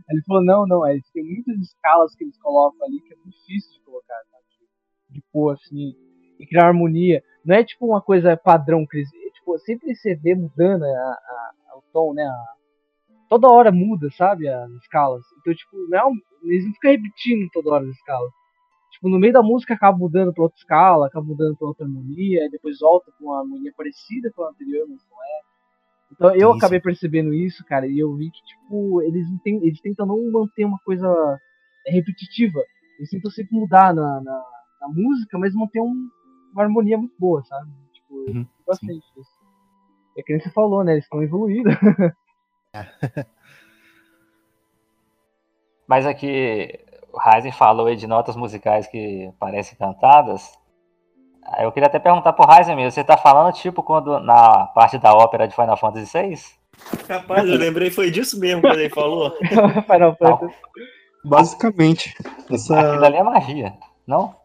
Ele falou, não, não, é, tem muitas escalas que eles colocam ali que é muito difícil de colocar, sabe? De pôr assim, e criar harmonia. Não é tipo uma coisa padrão eles. é, Tipo, sempre você vê mudando a, a- a- o tom, né? Toda hora muda, sabe? As escalas. Então, tipo, não é um- eles não ficam repetindo toda hora as escalas. Tipo, no meio da música acaba mudando pra outra escala, acaba mudando pra outra harmonia, depois volta com uma harmonia parecida com a anterior, mas não é. Então eu Sim, acabei percebendo isso, cara, e eu vi que, tipo, eles, não tem, eles tentam não manter uma coisa repetitiva. Eles tentam sempre mudar na, na, na música, mas manter um- uma harmonia muito boa, sabe? Tipo, eu Uhum, bastante disso. É que nem você falou, né? Eles estão evoluindo. Mas aqui, o Ryzen falou aí de notas musicais que parecem cantadas. Eu queria até perguntar pro Ryzen mesmo, você tá falando tipo quando na parte da ópera de Final Fantasy VI? Rapaz, eu lembrei, foi disso mesmo que ele falou. Final Fantasy. Basicamente. Essa... Aquilo ali é magia, não?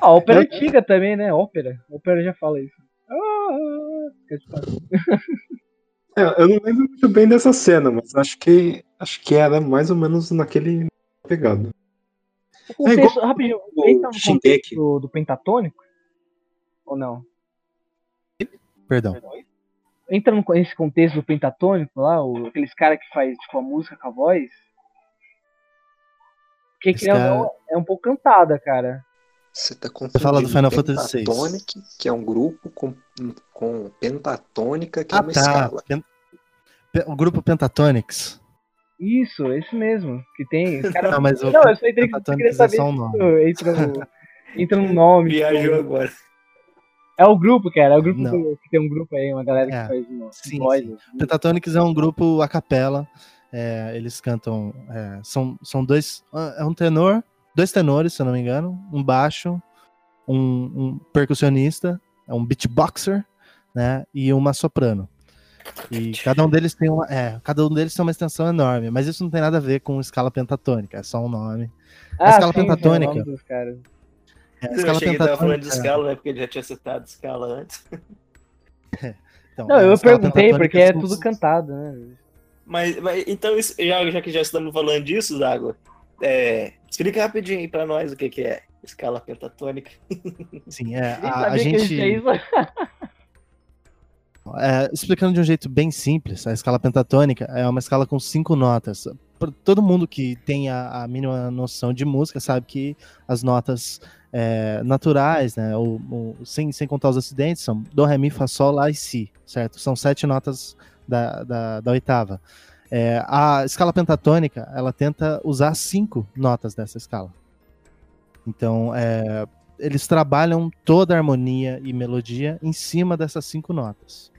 A ópera é antiga também, né? Ópera. Ópera já fala isso. Ah. É, eu não lembro muito bem dessa cena, mas acho que acho que era mais ou menos naquele pegado. O É igual rapidinho, o entra no contexto do, do pentatônico? Ou não? Perdão. Entra nesse contexto do pentatônico lá, o, aqueles caras que faz tipo, a música com a voz? Porque ou cara- é um pouco cantada, cara. Você tá fala do confundindo Final Fantasy VI. Pentatonic, que é um grupo, com, com pentatônica, que é Ah, uma tá. escala. Pen- Pe- O grupo Pentatonix. Isso, esse mesmo. Que tem. Cara, Não, mas o não, eu só entrei que eu queria saber um nome. isso entra no, entra no nome. Viajou tipo, agora. É o grupo, cara. É o grupo do- que tem um grupo aí, uma galera que É. faz uma Sim, voz. sim. assim. Pentatonix é um grupo a capela. é, eles cantam. é, são, são dois. É um tenor, dois tenores, se eu não me engano, um baixo, um, um percussionista, é um beatboxer, né? E uma soprano. E cada um deles tem uma. É, cada um deles tem uma extensão enorme, mas isso não tem nada a ver com escala pentatônica, é só um nome. Ah, escala sim, é o pentatônica. nome dos caras. É, a Eu escala achei que ele tava falando de pentatônica- escala, né? Porque ele já tinha citado escala antes. então, Não, a eu escala perguntei pentatônica porque é são- tudo cantado, né? Mas, mas então, isso- já, já que já estamos falando disso, Zago, é, explica rapidinho aí pra nós o que, que é escala pentatônica. Sim, é. A, a gente. É, explicando de um jeito bem simples, a escala pentatônica é uma escala com cinco notas. Todo mundo que tem a, a mínima noção de música sabe que as notas é, naturais, né, o, o- sem, sem contar os acidentes, são do, ré, mi, fá, sol, lá e si, certo? São sete notas da, da, da oitava. É, a escala pentatônica, ela tenta usar cinco notas dessa escala. Então, é, eles trabalham toda a harmonia e melodia em cima dessas cinco notas.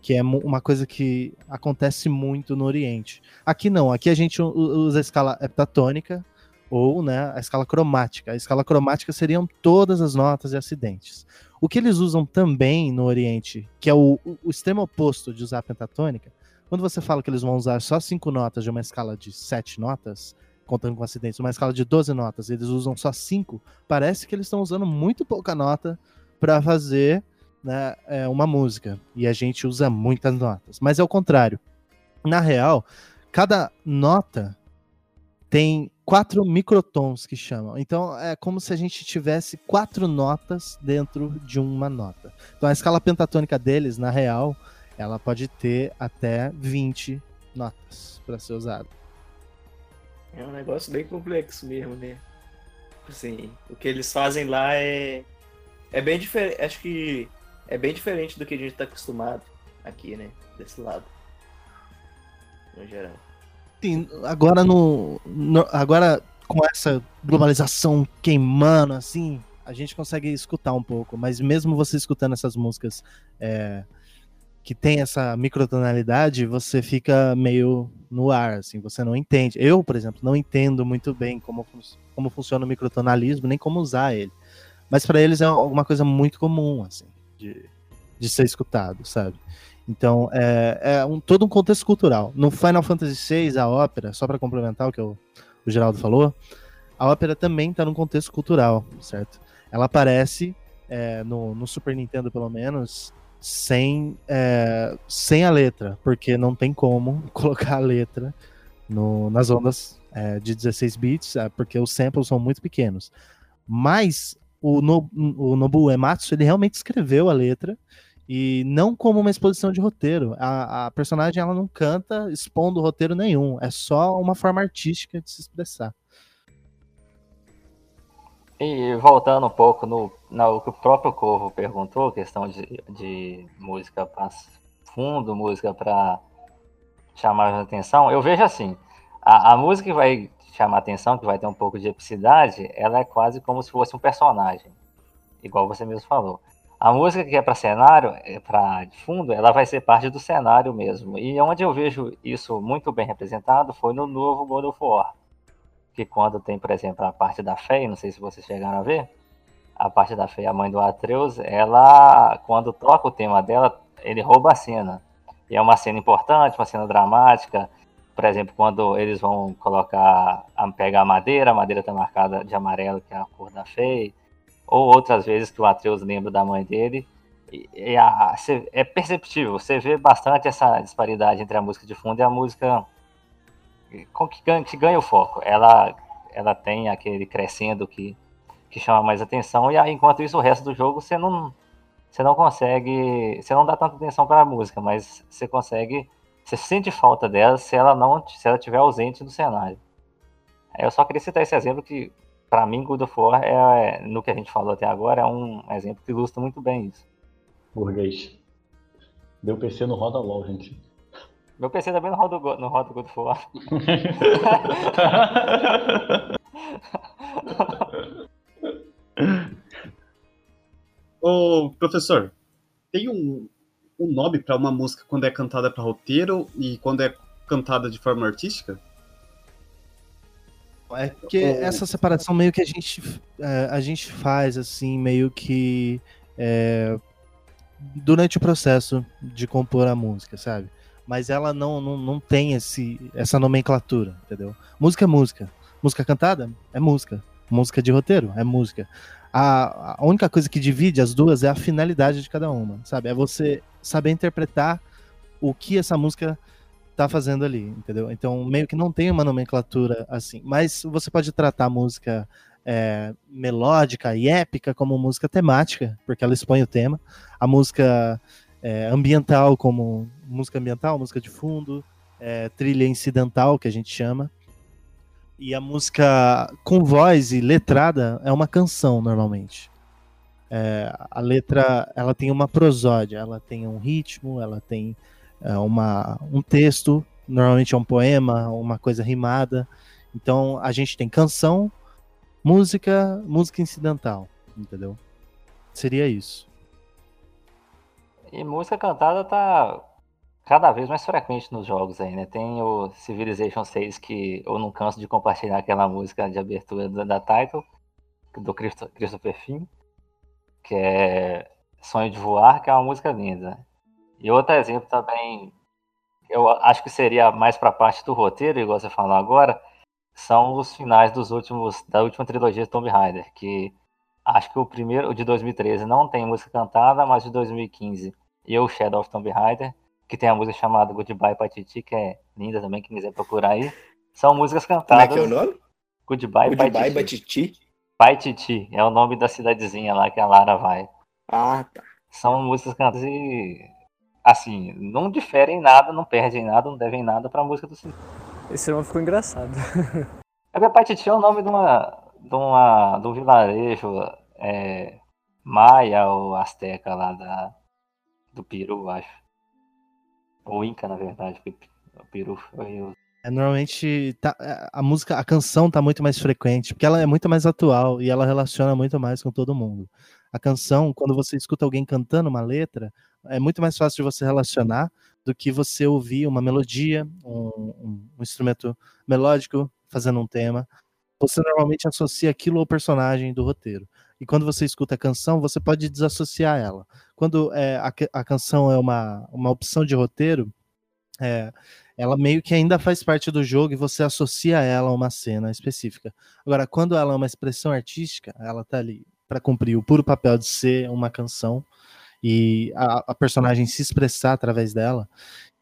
Que é uma coisa que acontece muito no Oriente. Aqui não, aqui a gente usa a escala heptatônica ou né, a escala cromática. A escala cromática seriam todas as notas e acidentes. O que eles usam também no Oriente, que é o, o- o extremo oposto de usar a pentatônica, quando você fala que eles vão usar só cinco notas de uma escala de sete notas, contando com acidentes, uma escala de 12 notas, eles usam só cinco, parece que eles estão usando muito pouca nota para fazer né, é, uma música. E a gente usa muitas notas. Mas é o contrário. Na real, cada nota tem quatro microtons que chamam. Então é como se a gente tivesse quatro notas dentro de uma nota. Então a escala pentatônica deles, na real, ela pode ter até 20 notas para ser usada. É um negócio bem complexo mesmo, né? Assim, o que eles fazem lá é. É bem diferente. Acho que é bem diferente do que a gente tá acostumado aqui, né? Desse lado. No geral. Sim, agora no, no- agora com essa globalização queimando assim, a gente consegue escutar um pouco, mas mesmo você escutando essas músicas é, que tem essa microtonalidade, você fica meio no ar, assim, você não entende. Eu, por exemplo, não entendo muito bem como, como funciona o microtonalismo, nem como usar ele. Mas para eles é alguma coisa muito comum, assim, de, de ser escutado, sabe? Então, é, é um, todo um contexto cultural. No Final Fantasy VI, a ópera, só para complementar o que o, Geraldo falou, a ópera também está num contexto cultural, certo? Ela aparece é, no, no Super Nintendo, pelo menos, sem, é, sem a letra, porque não tem como colocar a letra no- nas ondas é, de 16 bits, é, porque os samples são muito pequenos. Mas o, no, o Nobuo Ematsu, ele realmente escreveu a letra, e não como uma exposição de roteiro. A, a personagem ela não canta expondo roteiro nenhum. É só uma forma artística de se expressar. E voltando um pouco no, no que o próprio Corvo perguntou, questão de, de música para fundo, música para chamar a atenção, eu vejo assim, a, a música que vai chamar atenção, que vai ter um pouco de epicidade, ela é quase como se fosse um personagem, igual você mesmo falou. A música que é para cenário, é para fundo, ela vai ser parte do cenário mesmo. E onde eu vejo isso muito bem representado foi no novo God of War que quando tem, por exemplo, a parte da Fei, não sei se vocês chegaram a ver, a parte da Fei, a mãe do Atreus, ela, quando toca o tema dela, ele rouba a cena. E é uma cena importante, uma cena dramática. Por exemplo, quando eles vão colocar, pegar a madeira, a madeira está marcada de amarelo, que é a cor da Fei. Ou outras vezes que o Atreus lembra da mãe dele. E, e a- é perceptível, você vê bastante essa disparidade entre a música de fundo e a música com que ganha, que ganha o foco. Ela, ela tem aquele crescendo que, que chama mais atenção, e aí, enquanto isso, o resto do jogo você não, você não consegue. Você não dá tanta atenção para a música, mas você consegue. Você sente falta dela se ela não se ela estiver ausente do cenário. Eu só queria citar esse exemplo que, pra mim, God of War, é, no que a gente falou até agora, é um exemplo que ilustra muito bem isso. Burguês. Meu PC não roda LOL, gente. Meu PC também não roda, Go- não roda o God of War. Ô, professor, tem um, um nome pra uma música quando é cantada pra roteiro e quando é cantada de forma artística? É que essa separação meio que a gente, é, a gente faz, assim, meio que é, durante o processo de compor a música, sabe? Mas ela não, não, não tem esse, essa nomenclatura, entendeu? Música é música. Música cantada é música. Música de roteiro é música. A, a única coisa que divide as duas é a finalidade de cada uma, sabe? É você saber interpretar o que essa música tá fazendo ali, entendeu? Então, meio que não tem uma nomenclatura assim. Mas você pode tratar a música é, melódica e épica como música temática, porque ela expõe o tema. A música é, ambiental como música ambiental, música de fundo, é, trilha incidental, que a gente chama. E a música com voz e letrada é uma canção, normalmente. É, a letra ela tem uma prosódia, ela tem um ritmo, ela tem é, uma, um texto, normalmente é um poema, uma coisa rimada. Então a gente tem canção, música, música incidental, entendeu? Seria isso. E música cantada tá cada vez mais frequente nos jogos aí, né? Tem o Civilization 6 que eu não canso de compartilhar aquela música de abertura da, da title, do Christo- Christopher Finn, que é Sonho de Voar, que é uma música linda. E outro exemplo também, eu acho que seria mais pra parte do roteiro, igual você falou agora, são os finais dos últimos da última trilogia de Tomb Raider, que acho que o primeiro, o de 2013, não tem música cantada, mas o de 2015 e o Shadow of Tomb Raider, que tem a música chamada Goodbye Patiti, que é linda também, quem quiser procurar aí, são músicas Como é cantadas. que é o nome? Goodbye, Goodbye, Paititi. Batiti. Paititi, é o nome da cidadezinha lá que a Lara vai. Ah, tá. São músicas cantadas e, assim, não diferem em nada, não perdem nada, não devem nada pra música do cinema. Esse nome ficou engraçado. É porque Paititi é o nome de uma, de uma, de um vilarejo é, maia ou asteca lá da, do Peru, acho. Ou Inca, na verdade, porque o Peru foi É, normalmente tá- é, a música, a canção tá muito mais frequente, porque ela é muito mais atual e ela relaciona muito mais com todo mundo. A canção, quando você escuta alguém cantando uma letra, é muito mais fácil de você relacionar do que você ouvir uma melodia, um- um instrumento melódico fazendo um tema. Você normalmente associa aquilo ao personagem do roteiro. E quando você escuta a canção, você pode desassociar ela. Quando é, a, a canção é uma, uma opção de roteiro, é, ela meio que ainda faz parte do jogo e você associa ela a uma cena específica. Agora, quando ela é uma expressão artística, ela tá ali para cumprir o puro papel de ser uma canção e a, a personagem se expressar através dela.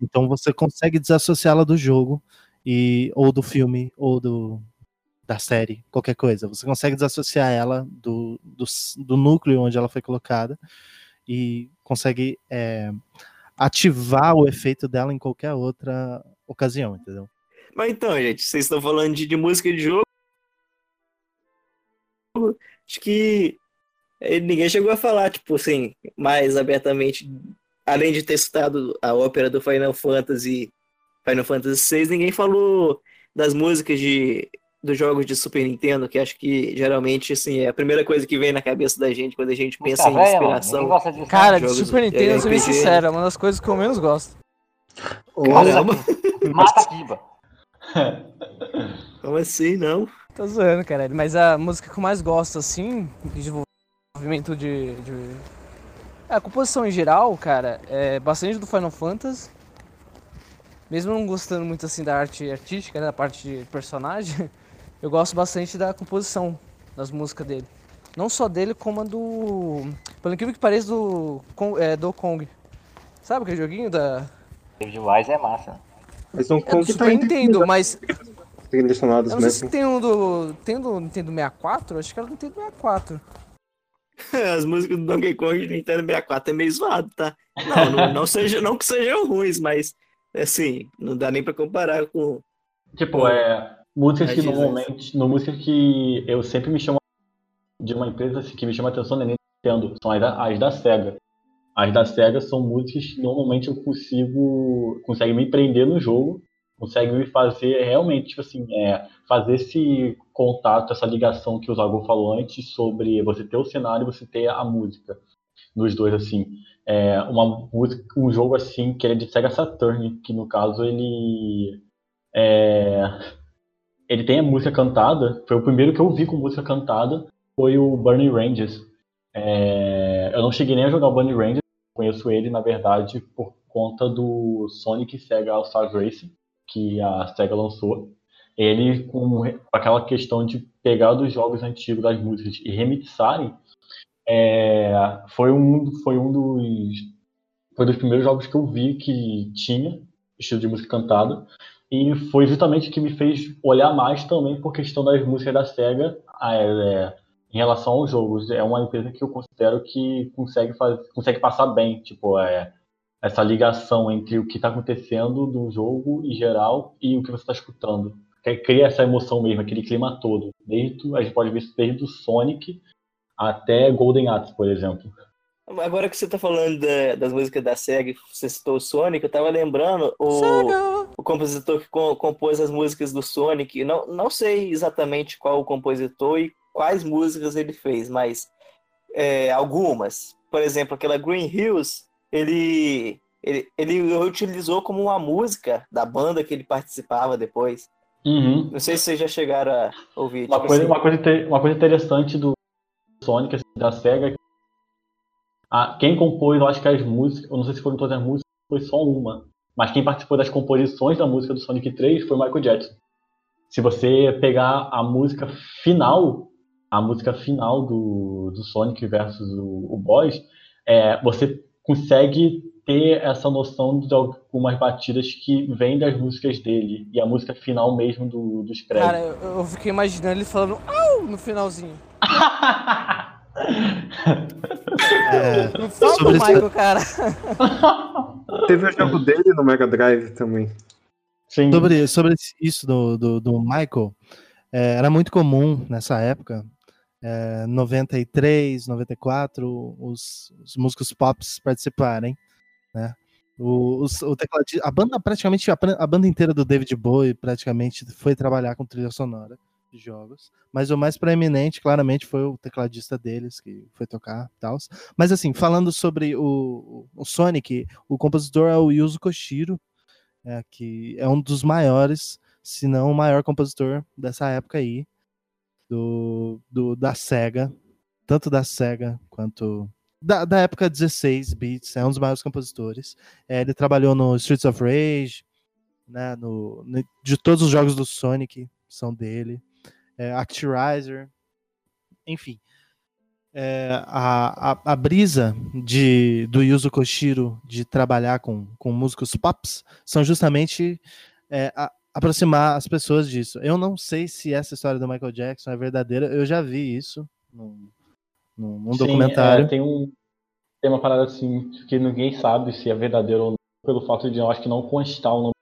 Então você consegue desassociá-la do jogo e ou do filme ou do da série, qualquer coisa. Você consegue desassociar ela do, do, do núcleo onde ela foi colocada e consegue é, ativar o efeito dela em qualquer outra ocasião, entendeu? Mas então, gente, vocês estão falando de, de música de jogo. Acho que eh, ninguém chegou a falar, tipo assim, mais abertamente, além de ter citado a ópera do Final Fantasy, Final Fantasy VI, ninguém falou das músicas de dos jogos de Super Nintendo, que acho que geralmente assim, é a primeira coisa que vem na cabeça da gente quando a gente pensa Música em inspiração. Cara, de Super Nintendo, eu sou bem sincero, é uma das coisas que eu menos gosto. Caramba, Mata Kiba. como assim, não? Tô zoando, cara. Mas a música que eu mais gosto, assim, de desenvolvimento de. de... É, a composição em geral, cara, é bastante do Final Fantasy. Mesmo não gostando muito assim da arte artística, né, da parte de personagem, eu gosto bastante da composição das músicas dele. Não só dele, como a do. Pelo incrível que pareça, do, é, do Kong. Sabe aquele joguinho da. David Wise é massa. Mas Donkey É do Kong tá Super entre Nintendo, mas os direcionados Eu não sei se tem um do. Tem um do Nintendo 64? Acho que era do Nintendo 64. As músicas do Donkey Kong de Nintendo 64 é meio zoado, tá? Não, não, não, seja, não que sejam ruins, mas assim, não dá nem pra comparar com. Tipo, é. Músicas que normalmente. No música que eu sempre me chamo de uma empresa assim, que me chama atenção é nem Nintendo, são as da, as da SEGA. As da SEGA são músicas que normalmente eu consigo. consegue me prender no jogo, consegue me fazer realmente, tipo assim, é, fazer esse contato, essa ligação que o Zago falou antes sobre você ter o cenário e você ter a música. Nos dois, assim. É, uma música, um jogo assim, que é de Sega Saturn, que no caso ele. É, ele tem a música cantada, foi o primeiro que eu vi com música cantada, foi o Burning Rangers. É, eu não cheguei nem a jogar o Burning Rangers, conheço ele, na verdade, por conta do Sonic Sega All Star Racing, que a Sega lançou. Ele, com aquela questão de pegar dos jogos antigos das músicas e remixarem, é, foi, um, foi um dos foi dos primeiros jogos que eu vi que tinha estilo de música cantada. E foi justamente o que me fez olhar mais também por questão das músicas da SEGA é, em relação aos jogos. É uma empresa que eu considero que consegue, faz, consegue passar bem, tipo, é, essa ligação entre o que está acontecendo do jogo em geral e o que você está escutando. Cria essa emoção mesmo, aquele clima todo. Desde, a gente pode ver isso desde o Sonic até Golden Axe, por exemplo. Agora que você tá falando da- das músicas da SEGA, você citou o Sonic, eu tava lembrando o, o compositor que co- compôs as músicas do Sonic. Não, não sei exatamente qual o compositor e quais músicas ele fez, mas é, algumas. Por exemplo, aquela Green Hills, ele, ele, ele utilizou como uma música da banda que ele participava depois. Uhum. Não sei se vocês já chegaram a ouvir. Uma tipo coisa, assim. uma, coisa, uma coisa interessante do Sonic, assim, da SEGA, é que a- quem compôs, eu acho que as músicas, eu não sei se foram todas as músicas, foi só uma. Mas quem participou das composições da música do Sonic 3 foi o Michael Jackson. Se você pegar a música final, a música final do, do Sonic versus o, o boss, é, você consegue ter essa noção de algumas batidas que vêm das músicas dele. E a música final mesmo do, dos créditos. Cara, eu, eu fiquei imaginando ele falando au no finalzinho. É, Não falta o sobre esse- Michael, cara. Teve o jogo dele no Mega Drive também. Sim. Sobre, sobre isso do, do, do Michael, é, era muito comum nessa época, é, 93, 94, os, os músicos pops participarem, né? O, os- o tecladi- a banda praticamente, a, a banda inteira do David Bowie praticamente foi trabalhar com trilha sonora de jogos, mas o mais preeminente claramente foi o tecladista deles que foi tocar tal. Mas assim, falando sobre o, o Sonic, o compositor é o Yuzo Koshiro, é, que é um dos maiores, se não o maior compositor dessa época aí, do, do, da SEGA, tanto da SEGA quanto da, da época 16 bits, é um dos maiores compositores. É, ele trabalhou no Streets of Rage, né, no, no- de todos os jogos do Sonic são dele, é, Actirizer, enfim. É, a, a, a brisa de, do Yuzo Koshiro de trabalhar com, com músicos pops são justamente é, a- aproximar as pessoas disso. Eu não sei se essa história do Michael Jackson é verdadeira, eu já vi isso num, num, num Sim, documentário. é, tem, um, tem uma parada assim que ninguém sabe se é verdadeiro ou não, pelo fato de eu acho que não constar o nome.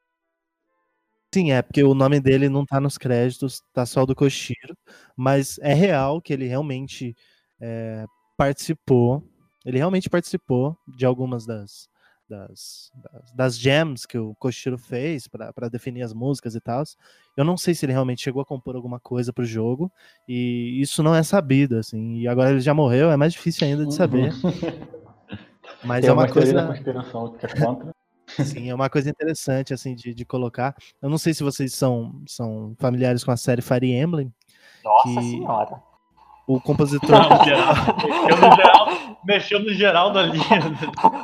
Sim, é, porque o nome dele não tá nos créditos, tá só o do Koshiro, mas é real que ele realmente é, participou, ele realmente participou de algumas das, das, das, das jams que o Koshiro fez para definir as músicas e tal. Eu não sei se ele realmente chegou a compor alguma coisa pro jogo, e isso não é sabido, assim, e agora ele já morreu, é mais difícil ainda de saber. Mas Tem é uma uma teoria da coisa. conspiração que é contra. Sim, é uma coisa interessante assim de, de colocar. Eu não sei se vocês são, são familiares com a série Fire Emblem. Nossa que senhora. O compositor. Não, geral. Mexeu no geral, mexeu no geral ali.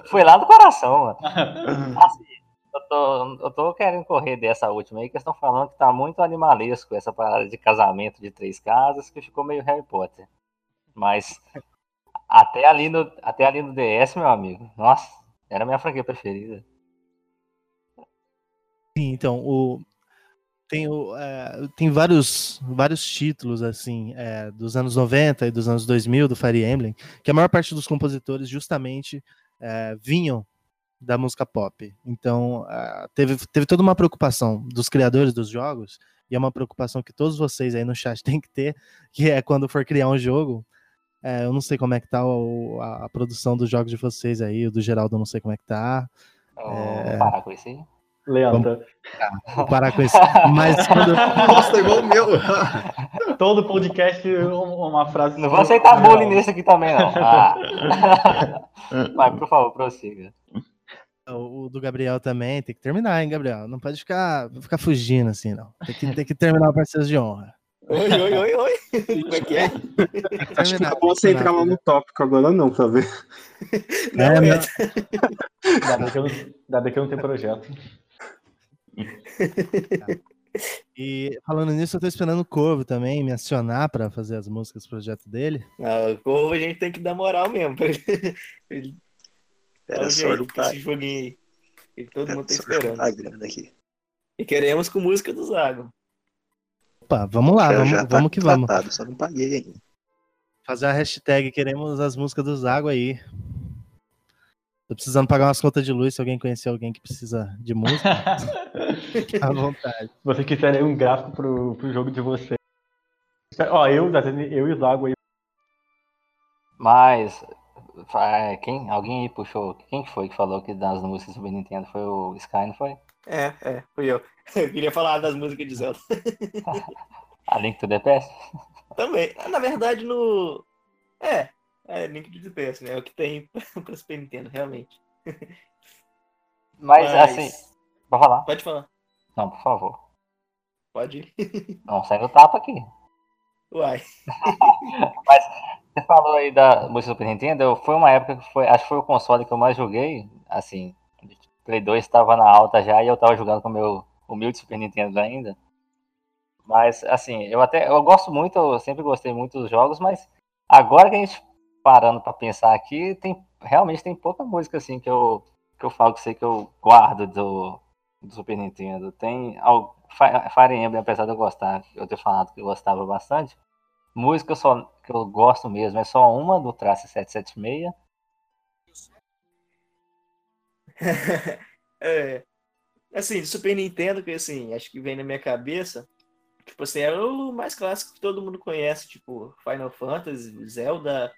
Foi lá do coração, mano. Assim, eu tô, eu tô querendo correr dessa última aí, que eles estão falando que tá muito animalesco essa parada de casamento de três casas, que ficou meio Harry Potter. Mas até ali no, até ali no DS, meu amigo, nossa, era a minha franquia preferida. Sim, então, o, tem, o, é, tem vários, vários títulos assim é, dos anos 90 e dos anos 2000 do Fire Emblem, que a maior parte dos compositores justamente é, vinham da música pop. Então, ah, teve, teve toda uma preocupação dos criadores dos jogos e é uma preocupação que todos vocês aí no chat têm que ter, que é quando for criar um jogo. é, eu não sei como é que tá o- a, a produção dos jogos de vocês aí, o do Geraldo eu não sei como é que tá. Vou parar com isso aí. Leandro, Vou parar com isso. Mas quando, Nossa, igual o meu. todo podcast uma frase. Não vou aceitar bullying nesse aqui também, não. Ah. Mas, por favor, prossiga. o, do Gabriel também tem que terminar, hein, Gabriel? Não pode ficar, ficar fugindo assim, não. Tem que, tem que terminar o parceiros de honra. Oi, oi, oi, oi. Como é que é? Acho que não é bom você entrar lá no tópico agora não, pra ver. Não, É, é, não. Ainda bem que eu não, ainda bem que eu não tenho projeto. E falando nisso, eu tô esperando o Corvo também me acionar pra fazer as músicas do projeto dele. Não, o Corvo a gente tem que dar moral mesmo. Pra ele, ele Era um só com esse joguinho aí. Que todo mundo tá esperando. grana aqui. E queremos com música do Zago. Opa, vamos lá, vamos, tá vamos que vamos. contratado, Só não paguei ainda. Fazer a hashtag queremos as músicas dos água aí. Tô precisando pagar umas contas de luz. Se alguém conhecer alguém que precisa de música, à vontade. Se vocês quiserem um gráfico pro, pro jogo de vocês. Ó, eu, eu e o Zago aí. Mas, é, quem, alguém aí puxou. Quem que foi que falou que das músicas do Super Nintendo foi o Sky, não foi? É, é, fui eu. Eu queria falar das músicas de Zelda. A Link to the Past? Também. Na verdade, no. É, é Link to the Past, né? É o que tem pra Super Nintendo, realmente. Mas, Mas- assim, pode falar? Pode falar. Não, por favor. Pode ir. Não, sai no tapa aqui. Uai. Mas você falou aí da música do Super Nintendo, foi uma época que foi, acho que foi o console que eu mais joguei, assim, Play 2 estava na alta já e eu tava jogando com o meu humilde Super Nintendo ainda. Mas assim, eu até eu gosto muito, eu sempre gostei muito dos jogos, mas agora que a gente parando pra pensar aqui, tem realmente tem pouca música assim que eu que eu falo que sei que eu guardo do, do Super Nintendo. Tem Fi- Fire Emblem, apesar de eu gostar, eu ter falado que eu gostava bastante. Música só que eu gosto mesmo é só uma do Trace 776. é, assim, Super Nintendo, que assim, acho que vem na minha cabeça, tipo assim, é o mais clássico que todo mundo conhece, tipo, Final Fantasy, Zelda,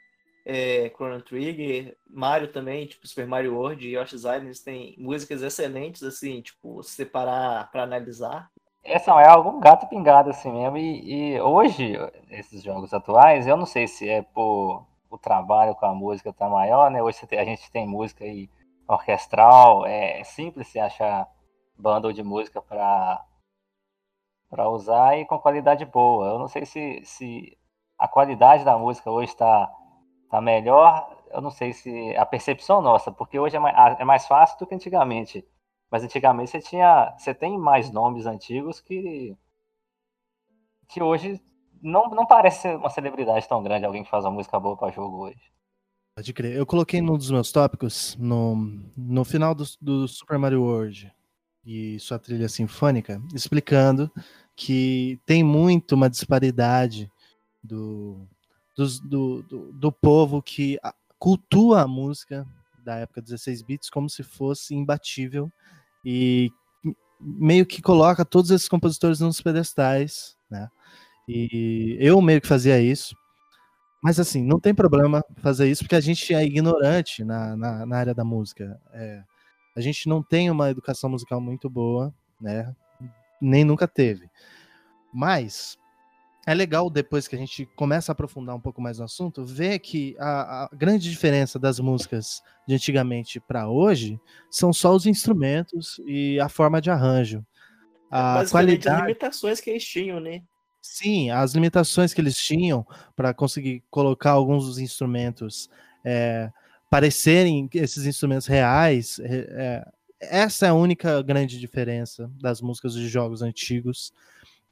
é, Chrono Trigger, Mario também, tipo, Super Mario World e Yoshi's Island tem músicas excelentes, assim, tipo, se você parar pra analisar. Essa é algum gato pingado assim mesmo. E, e hoje, esses jogos atuais, eu não sei se é por o trabalho com a música tá maior, né? Hoje a gente tem música aí orquestral, é, é simples você achar bundle de música para para usar e com qualidade boa. Eu não sei se, se a qualidade da música hoje está tá melhor, eu não sei se a percepção nossa, porque hoje é mais, é mais fácil do que antigamente. Mas antigamente você tinha, você tem mais nomes antigos que que hoje não, não parece uma celebridade tão grande alguém que faz uma música boa para jogo hoje. Pode crer. Eu coloquei num dos meus tópicos, no, no final do, do Super Mario World e sua trilha sinfônica, explicando que tem muito uma disparidade do, dos- do, do, do povo que cultua a música da época 16 bits como se fosse imbatível e meio que coloca todos esses compositores nos pedestais, né? E eu meio que fazia isso. Mas assim, não tem problema fazer isso porque a gente é ignorante na, na, na área da música. É, a gente não tem uma educação musical muito boa, né? Nem nunca teve. Mas é legal depois que a gente começa a aprofundar um pouco mais no assunto, ver que a, a grande diferença das músicas de antigamente para hoje são só os instrumentos e a forma de arranjo. A as qualidade limitações que eles tinham, né? Sim, as limitações que eles tinham para conseguir colocar alguns dos instrumentos é, parecerem esses instrumentos reais. é, é, essa é a única grande diferença das músicas de jogos antigos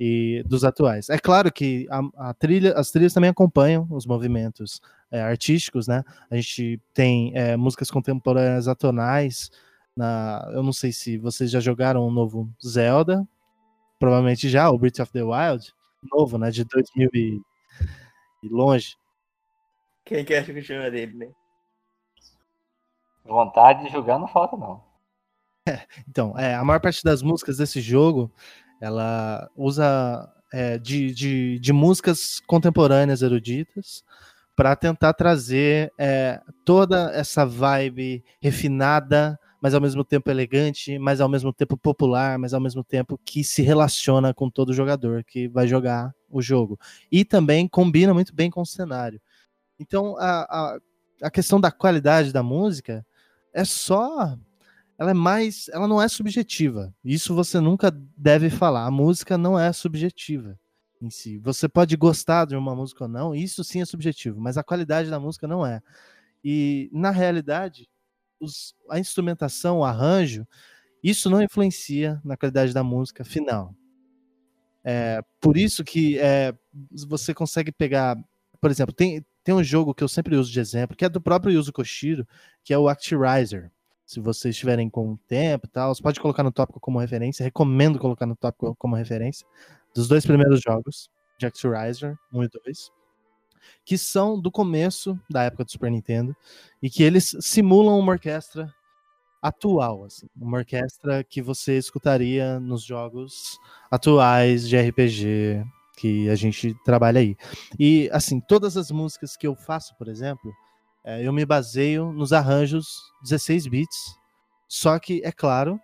e dos atuais. É claro que a, a trilha, as trilhas também acompanham os movimentos é, artísticos, né? A gente tem é, músicas contemporâneas atonais. Na, eu não sei se vocês já jogaram o novo Zelda, provavelmente já, o Breath of the Wild novo, né? De 2000 e, e longe. Quem quer que chama dele, né? Vontade de jogar não falta, não. Então, é, a maior parte das músicas desse jogo Ela usa é, de, de, de músicas contemporâneas eruditas para tentar trazer é, toda essa vibe refinada, mas ao mesmo tempo elegante, mas ao mesmo tempo popular, mas ao mesmo tempo que se relaciona com todo jogador que vai jogar o jogo. E também combina muito bem com o cenário. Então a, a, a questão da qualidade da música é só ela é mais, ela não é subjetiva. Isso você nunca deve falar. A música não é subjetiva em si. Você pode gostar de uma música ou não, isso sim é subjetivo, mas a qualidade da música não é. E na realidade, os, a instrumentação, o arranjo, isso não influencia na qualidade da música final. É, por isso que é, você consegue pegar, por exemplo, tem, tem um jogo que eu sempre uso de exemplo, que é do próprio Yuzo Koshiro, que é o Actirizer se vocês estiverem com tempo e tal, você pode colocar no tópico como referência. Recomendo colocar no tópico como referência. Dos dois primeiros jogos, Jack Riser 1 e 2, que são do começo da época do Super Nintendo e que eles simulam uma orquestra atual, assim, uma orquestra que você escutaria nos jogos atuais de RPG que a gente trabalha aí. E assim, todas as músicas que eu faço, por exemplo, é, eu me baseio nos arranjos 16 bits, só que, é claro,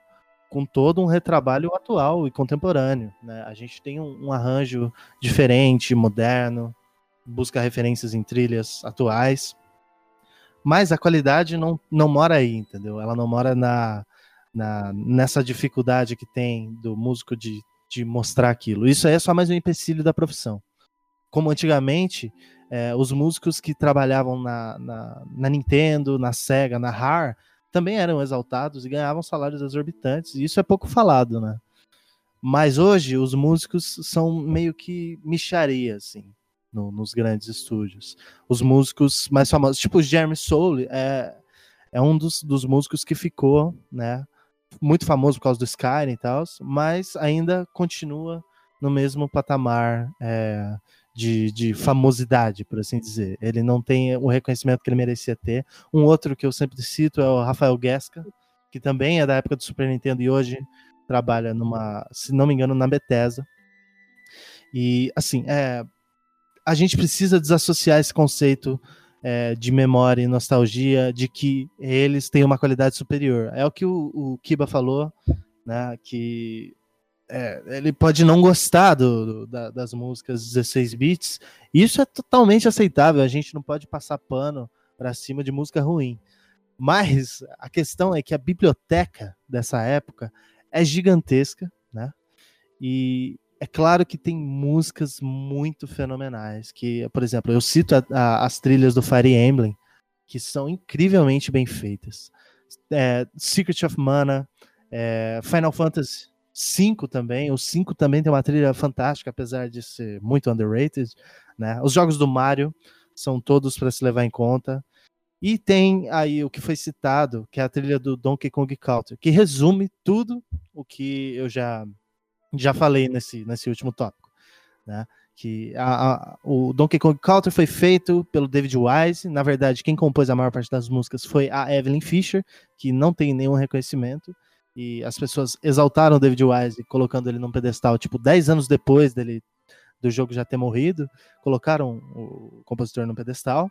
com todo um retrabalho atual e contemporâneo. Né? A gente tem um, um arranjo diferente, moderno, busca referências em trilhas atuais, mas a qualidade não, não mora aí, entendeu? Ela não mora na, na, nessa dificuldade que tem do músico de, de mostrar aquilo. Isso aí é só mais um empecilho da profissão. Como antigamente, é, os músicos que trabalhavam na, na, na, Nintendo, na Sega, na RAR, também eram exaltados e ganhavam salários exorbitantes, e isso é pouco falado, né? Mas hoje os músicos são meio que micharia, assim, no, nos grandes estúdios. Os músicos mais famosos, tipo o Jeremy Soule, é, é um dos, dos músicos que ficou, né? Muito famoso por causa do Skyrim e tal, mas ainda continua no mesmo patamar é, de, de famosidade, por assim dizer. Ele não tem o reconhecimento que ele merecia ter. Um outro que eu sempre cito é o Rafael Guesca, que também é da época do Super Nintendo e hoje trabalha numa, se não me engano, na Bethesda. E assim, é, a gente precisa desassociar esse conceito é, de memória e nostalgia de que eles têm uma qualidade superior. É o que o, o Kiba falou, né? Que é, ele pode não gostar do, do, da, das músicas 16 bits. Isso é totalmente aceitável. A gente não pode passar pano para cima de música ruim. Mas a questão é que a biblioteca dessa época é gigantesca, né? E é claro que tem músicas muito fenomenais. Que, por exemplo, eu cito a, a, as trilhas do Fire Emblem, que são incrivelmente bem feitas. É, Secret of Mana, é, Final Fantasy 5 também. O 5 também tem uma trilha fantástica, apesar de ser muito underrated. Né? Os jogos do Mario são todos para se levar em conta. E tem aí o que foi citado, que é a trilha do Donkey Kong Country, que resume tudo o que eu já, já falei nesse, nesse último tópico. Né? Que a, a, o Donkey Kong Country foi feito pelo David Wise. Na verdade, quem compôs a maior parte das músicas foi a Evelyn Fisher, que não tem nenhum reconhecimento e as pessoas exaltaram David Wise, colocando ele num pedestal, tipo, 10 anos depois dele do jogo já ter morrido, colocaram o compositor no pedestal,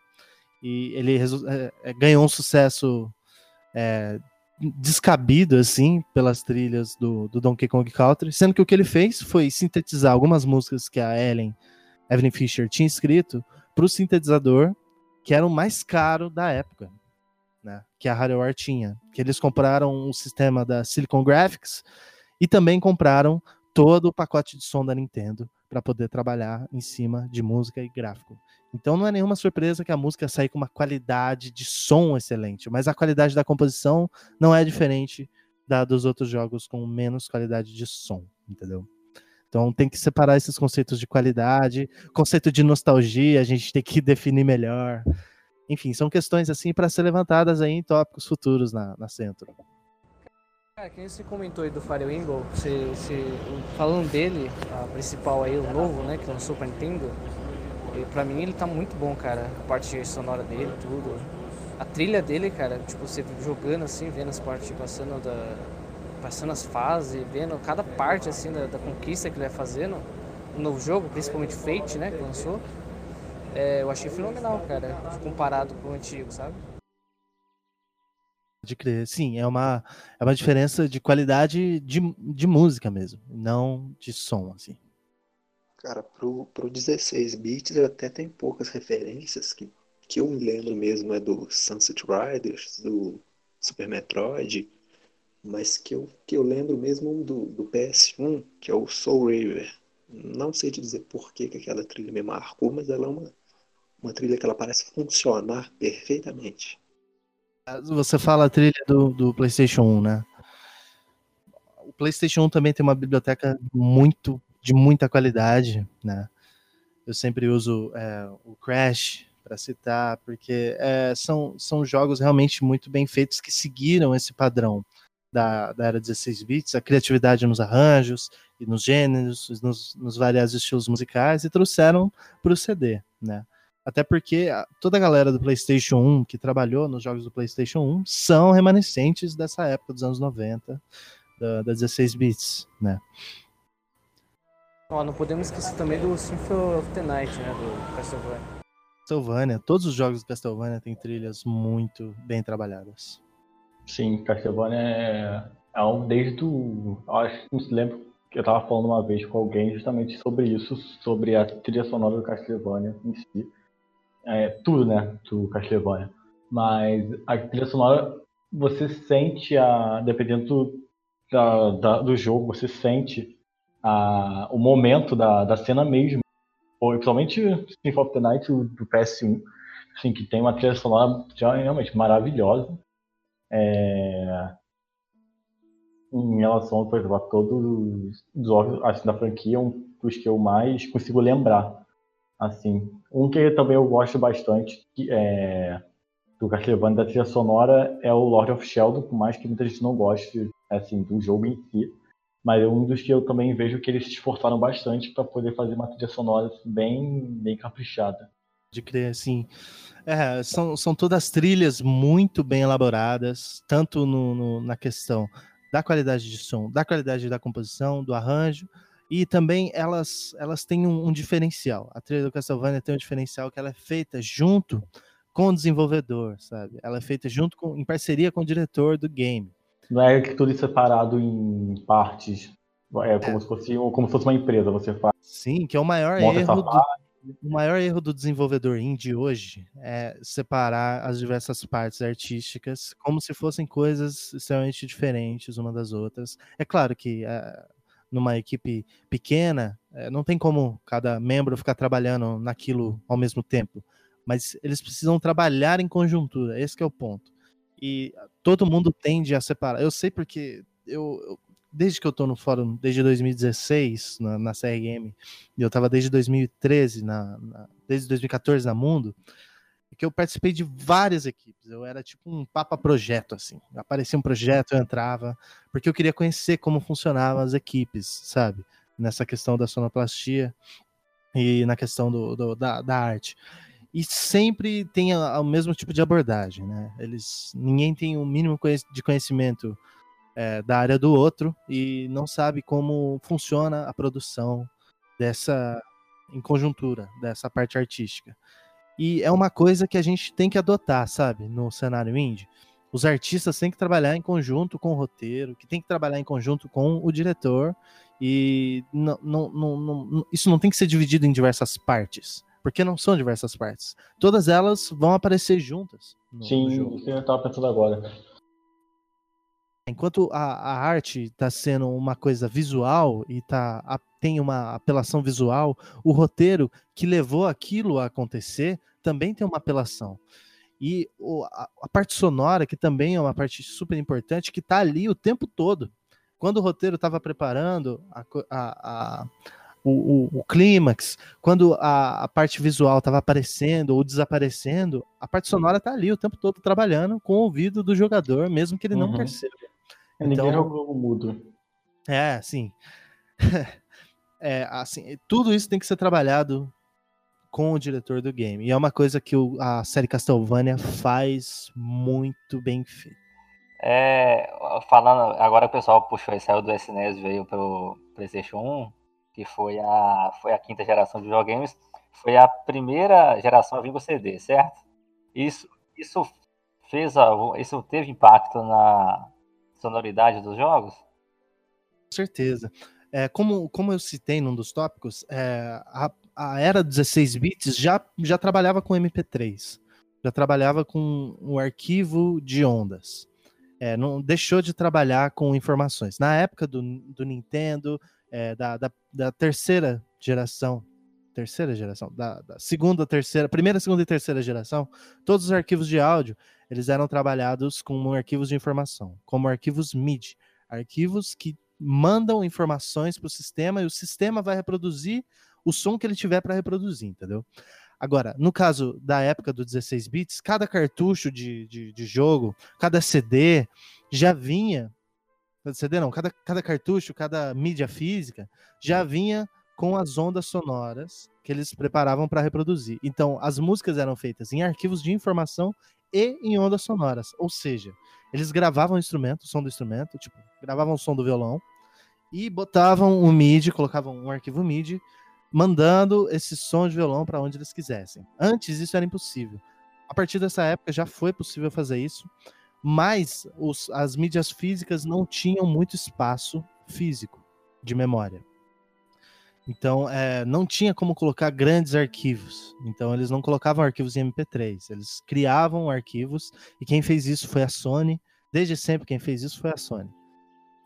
e ele é, é, ganhou um sucesso é, descabido, assim, pelas trilhas do, do, Donkey Kong Country, sendo que o que ele fez foi sintetizar algumas músicas que a Ellen, Evelyn Fisher, tinha escrito para o sintetizador, que era o mais caro da época né, que a Hardware tinha. Que eles compraram um sistema da Silicon Graphics e também compraram todo o pacote de som da Nintendo para poder trabalhar em cima de música e gráfico. Então não é nenhuma surpresa que a música saia com uma qualidade de som excelente, mas a qualidade da composição não é diferente da dos outros jogos com menos qualidade de som, entendeu? Então tem que separar esses conceitos de qualidade, conceito de nostalgia, a gente tem que definir melhor. Enfim, são questões assim para ser levantadas aí em tópicos futuros na, na Centro. Cara, quem você comentou aí do Fire Emblem, falando dele, a principal aí, o novo, né, que lançou pra Nintendo, pra mim ele tá muito bom, cara. A parte sonora dele, tudo. A trilha dele, cara, tipo, você jogando assim, vendo as partes passando da. passando as fases, vendo cada parte assim da, da conquista que ele vai fazendo no novo jogo, principalmente Fate, né, que lançou. É, eu achei fenomenal, cara, comparado com o antigo, sabe? De crer. Sim, é uma, é uma diferença de qualidade de, de música mesmo, não de som, assim. Cara, pro, pro 16 bits até tem poucas referências que, que eu me lembro mesmo é do Sunset Riders, do Super Metroid, mas que eu, que eu lembro mesmo do, do PS1, que é o Soul River. Não sei te dizer por que, que aquela trilha me marcou, mas ela é uma, uma trilha que ela parece funcionar perfeitamente. Você fala a trilha do, do PlayStation 1, né? O PlayStation 1 também tem uma biblioteca muito de muita qualidade, né? Eu sempre uso é, o Crash para citar, porque é, são, são jogos realmente muito bem feitos que seguiram esse padrão da, da era 16 bits, a criatividade nos arranjos e nos gêneros, nos, nos variados estilos musicais e trouxeram para o CD, né? Até porque toda a galera do PlayStation 1 que trabalhou nos jogos do PlayStation 1 são remanescentes dessa época dos anos 90, da, da 16 bits, né? Ó, não podemos esquecer também do Symphony of the Night, né, do Castlevania. Castlevania, todos os jogos do Castlevania têm trilhas muito bem trabalhadas. Sim, Castlevania é, é um desde o. Acho que não se lembra que eu tava falando uma vez com alguém justamente sobre isso, sobre a trilha sonora do Castlevania em si. É, tudo, né, do Castlevania. Mas a trilha sonora, você sente a. Dependendo da, da, do jogo, você sente a, o momento da, da cena mesmo. Ou, principalmente Symphony of the Night do PS1, assim, que tem uma trilha sonora realmente maravilhosa. É, em relação, por exemplo, a todos os jogos assim, da franquia, um dos que eu mais consigo lembrar. Assim, um que também eu gosto bastante que é, do Castlevania da trilha sonora é o Lord of Sheldon, por mais que muita gente não goste assim, do jogo em si mas é um dos que eu também vejo que eles se esforçaram bastante para poder fazer uma trilha sonora bem, bem caprichada. De crer, assim. É, são, são todas trilhas muito bem elaboradas, tanto no, no, na questão da qualidade de som, da qualidade da composição, do arranjo, e também elas, elas têm um, um diferencial. A trilha do Castlevania tem um diferencial que ela é feita junto com o desenvolvedor, sabe? Ela é feita junto com, em parceria com o diretor do game. Não é que tudo separado em partes. É como, é. Se, fosse, como se fosse uma empresa, você faz. Sim, que é o maior erro do, o maior erro do desenvolvedor indie hoje é separar as diversas partes artísticas como se fossem coisas extremamente diferentes uma das outras. É claro que é, numa equipe pequena é, não tem como cada membro ficar trabalhando naquilo ao mesmo tempo, mas eles precisam trabalhar em conjuntura. Esse é o ponto. E todo mundo tende a separar. Eu sei porque eu, eu desde que eu tô no fórum, desde 2016 na, na CRM, e eu tava desde 2013, na, na, desde 2014 na Mundo, que eu participei de várias equipes. Eu era tipo um papa projeto, assim. Aparecia um projeto, eu entrava, porque eu queria conhecer como funcionavam as equipes, sabe? Nessa questão da sonoplastia e na questão do, do da, da arte e sempre tem o mesmo tipo de abordagem, né? Eles, ninguém tem o um mínimo de conhecimento é, da área do outro e não sabe como funciona a produção dessa em conjuntura dessa parte artística. E é uma coisa que a gente tem que adotar, sabe, no cenário indie. Os artistas têm que trabalhar em conjunto com o roteiro, que tem que trabalhar em conjunto com o diretor, e não, não, não, isso não tem que ser dividido em diversas partes porque não são diversas partes. Todas elas vão aparecer juntas. Sim, jogo. eu estava pensando agora. Enquanto a, a arte está sendo uma coisa visual e tá, a, tem uma apelação visual, o roteiro que levou aquilo a acontecer também tem uma apelação. E o, a, a, parte sonora, que também é uma parte super importante, que está ali o tempo todo. Quando o roteiro estava preparando a, a, o, o, o clímax, quando a, parte visual estava aparecendo ou desaparecendo, a parte sonora tá ali o tempo todo trabalhando com o ouvido do jogador, mesmo que ele não uhum. perceba. Então, Ninguém jogou mudo. É, sim. é, assim, tudo isso tem que ser trabalhado com o diretor do game. E é uma coisa que o, a série Castlevania faz muito bem feito. É, falando, agora o pessoal puxou e saiu do SNES veio pro PlayStation 1, que foi a, foi a quinta geração de videogames, foi a primeira geração a vir com CD, certo? Isso, isso fez isso teve impacto na sonoridade dos jogos? Com certeza. É, como, como eu citei num dos tópicos, é, a, a era 16 bits já, já trabalhava com MP3, já trabalhava com o arquivo de ondas. É, não deixou de trabalhar com informações. Na época do, do Nintendo, é, da, da, da, terceira geração, terceira geração, da, da, segunda, terceira, primeira, segunda e terceira geração, todos os arquivos de áudio eles eram trabalhados como arquivos de informação, como arquivos MIDI, arquivos que mandam informações para o sistema e o sistema vai reproduzir o som que ele tiver para reproduzir, entendeu? Agora, no caso da época do 16 bits, cada cartucho de, de, de jogo, cada CD já vinha. CD não, cada, cada cartucho, cada mídia física já vinha com as ondas sonoras que eles preparavam para reproduzir. Então, as músicas eram feitas em arquivos de informação e em ondas sonoras. Ou seja, eles gravavam o instrumento, o som do instrumento, tipo, gravavam o som do violão e botavam um MIDI, colocavam um arquivo MIDI mandando esse som de violão para onde eles quisessem. Antes isso era impossível. A partir dessa época já foi possível fazer isso, mas os, as mídias físicas não tinham muito espaço físico de memória. Então, é, não tinha como colocar grandes arquivos. Então, eles não colocavam arquivos em MP3. Eles criavam arquivos. E quem fez isso foi a Sony. Desde sempre, quem fez isso foi a Sony.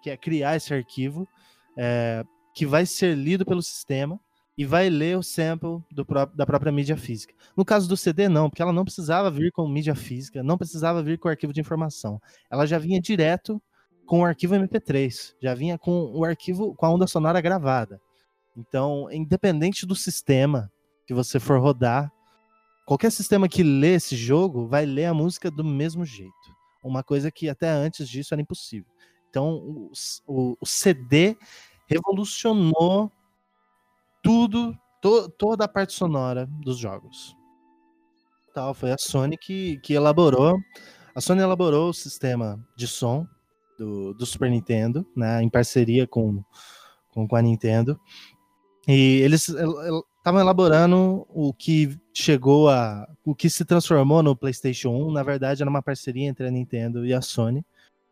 Que é criar esse arquivo é, que vai ser lido pelo sistema e vai ler o sample do, da própria mídia física. No caso do CD, não, porque ela não precisava vir com mídia física, não precisava vir com arquivo de informação. Ela já vinha direto com o arquivo MP3, já vinha com o arquivo com a onda sonora gravada. Então, independente do sistema que você for rodar, qualquer sistema que lê esse jogo vai ler a música do mesmo jeito. Uma coisa que até antes disso era impossível. Então, o, o, o CD revolucionou tudo, to, toda a parte sonora dos jogos. Tal, foi a Sony que, que elaborou. A Sony elaborou o sistema de som do, do Super Nintendo, né, em parceria com, com, com a Nintendo. E eles estavam elaborando o que chegou a. o que se transformou no PlayStation 1. Na verdade, era uma parceria entre a Nintendo e a Sony,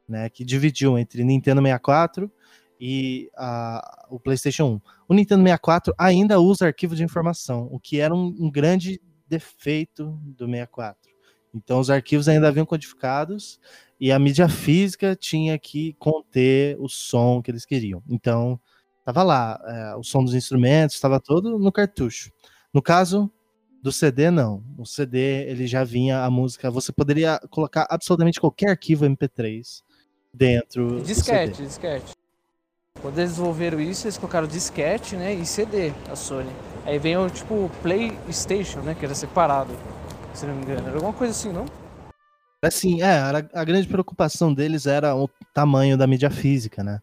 né? Que dividiu entre Nintendo 64 e a, o PlayStation 1. O Nintendo 64 ainda usa arquivo de informação, o que era um, um grande defeito do 64. Então, os arquivos ainda haviam codificados e a mídia física tinha que conter o som que eles queriam. Então, estava lá, é, o som dos instrumentos estava todo no cartucho. No caso do CD, não. O CD ele já vinha a música. Você poderia colocar absolutamente qualquer arquivo MP3 dentro. Disquete, do CD. disquete. Quando eles desenvolveram isso, eles colocaram disquete, né, e CD, a Sony. Aí vem o tipo PlayStation, né, que era separado, se não me engano. Era alguma coisa assim, não? Assim, é, a grande preocupação deles era o tamanho da mídia física, né?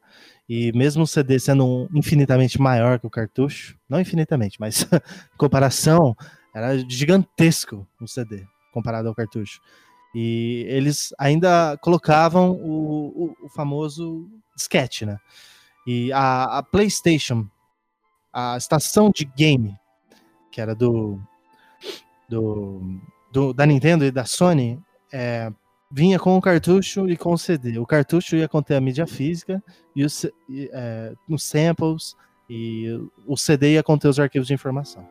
E mesmo o CD sendo infinitamente maior que o cartucho, não infinitamente, mas em comparação, era gigantesco o CD comparado ao cartucho. E eles ainda colocavam o, o, o famoso disquete, né? E a, a, PlayStation, a estação de game, que era do, do, do da Nintendo e da Sony, é, vinha com o cartucho e com o CD. O cartucho ia conter a mídia física e os, é, os samples, e o CD ia conter os arquivos de informação.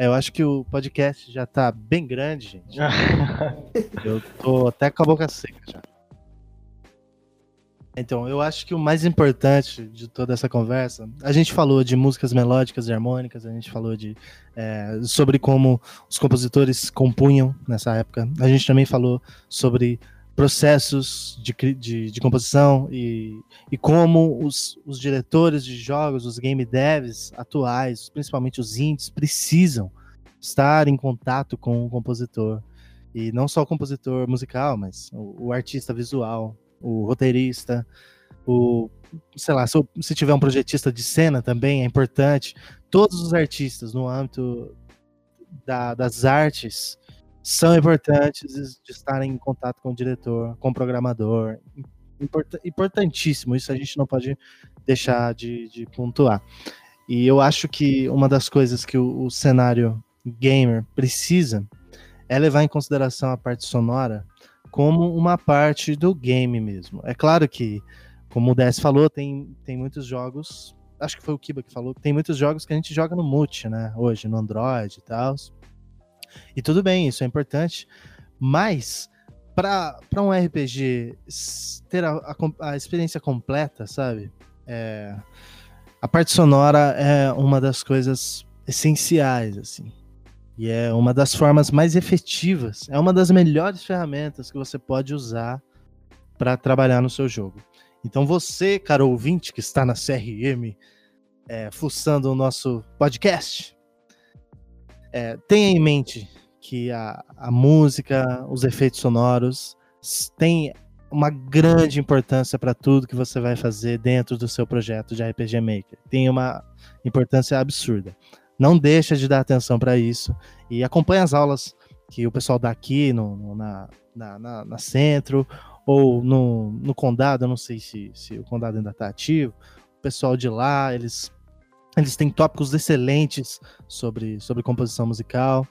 É, eu acho que o podcast já tá bem grande, gente. eu tô até com a boca seca já. Então, eu acho que o mais importante de toda essa conversa, a gente falou de músicas melódicas e harmônicas, a gente falou de é, sobre como os compositores compunham nessa época. A gente também falou sobre processos de, de, de composição e, e como os, os diretores de jogos, os game devs atuais, principalmente os indies, precisam estar em contato com o compositor. E não só o compositor musical, mas o, o artista visual, o roteirista, o sei lá, se, se tiver um projetista de cena também é importante. Todos os artistas no âmbito da- das artes são importantes de estarem em contato com o diretor, com o programador. Importa- importantíssimo, isso a gente não pode deixar de, de pontuar. E eu acho que uma das coisas que o, o cenário gamer precisa é levar em consideração a parte sonora como uma parte do game mesmo. É claro que, como o DS falou, tem, tem muitos jogos. Acho que foi o Kiba que falou. Tem muitos jogos que a gente joga no multi, né? Hoje, no Android e tal. E tudo bem, isso é importante. Mas, para um RPG ter a, a a experiência completa, sabe? É, a parte sonora é uma das coisas essenciais, assim. E é uma das formas mais efetivas, é uma das melhores ferramentas que você pode usar para trabalhar no seu jogo. Então você, cara ouvinte que está na CRM, é, fuçando o nosso podcast, é, tenha em mente que a, a música, os efeitos sonoros têm uma grande importância para tudo que você vai fazer dentro do seu projeto de RPG Maker. Tem uma importância absurda. Não deixa de dar atenção para isso e acompanha as aulas que o pessoal dá aqui no, no- na, na, na, na centro ou no, no condado, eu não sei se, se o condado ainda está ativo. O pessoal de lá, eles, eles têm tópicos excelentes sobre, sobre composição musical.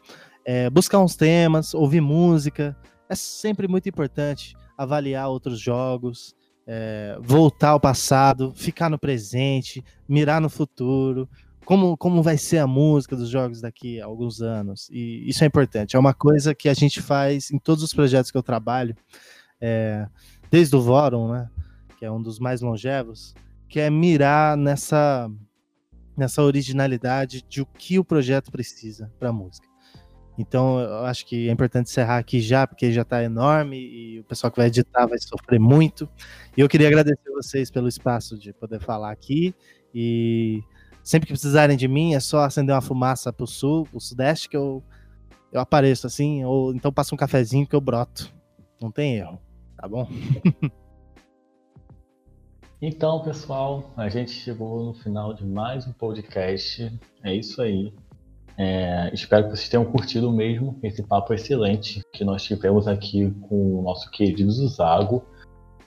É, buscar uns temas, ouvir música, é sempre muito importante avaliar outros jogos, é, voltar ao passado, ficar no presente, mirar no futuro, como, como vai ser a música dos jogos daqui a alguns anos. E isso é importante. É uma coisa que a gente faz em todos os projetos que eu trabalho, é, desde o Vorum, né, que é um dos mais longevos, que é mirar nessa, nessa originalidade de o que o projeto precisa para a música. Então, eu acho que é importante encerrar aqui já, porque já está enorme e o pessoal que vai editar vai sofrer muito. E eu queria agradecer vocês pelo espaço de poder falar aqui. E sempre que precisarem de mim, é só acender uma fumaça pro sul, pro sudeste, que eu, eu apareço assim, ou então passa um cafezinho que eu broto. Não tem erro, tá bom? Então, pessoal, a gente chegou no final de mais um podcast. É isso aí. É, espero que vocês tenham curtido mesmo esse papo excelente que nós tivemos aqui com o nosso querido Zago.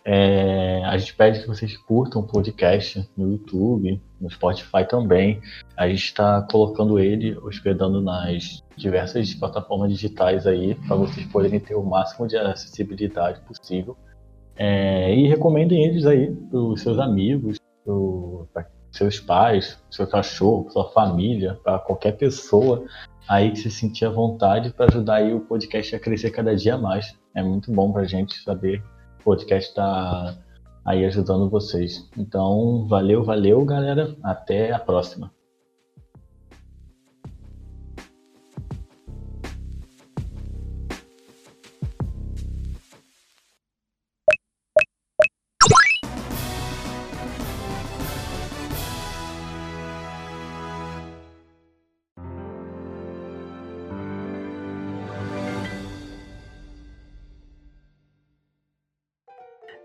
É, a gente pede que vocês curtam o podcast no YouTube, no Spotify também. A gente está colocando ele, hospedando nas diversas plataformas digitais aí, para vocês poderem ter o máximo de acessibilidade possível. É, e recomendem eles aí para os seus amigos, para seus pais, seu cachorro, sua família, para qualquer pessoa aí que se sentir à vontade para ajudar aí o podcast a crescer cada dia mais. É muito bom para a gente saber o podcast está aí ajudando vocês. Então, valeu, valeu, galera. Até a próxima.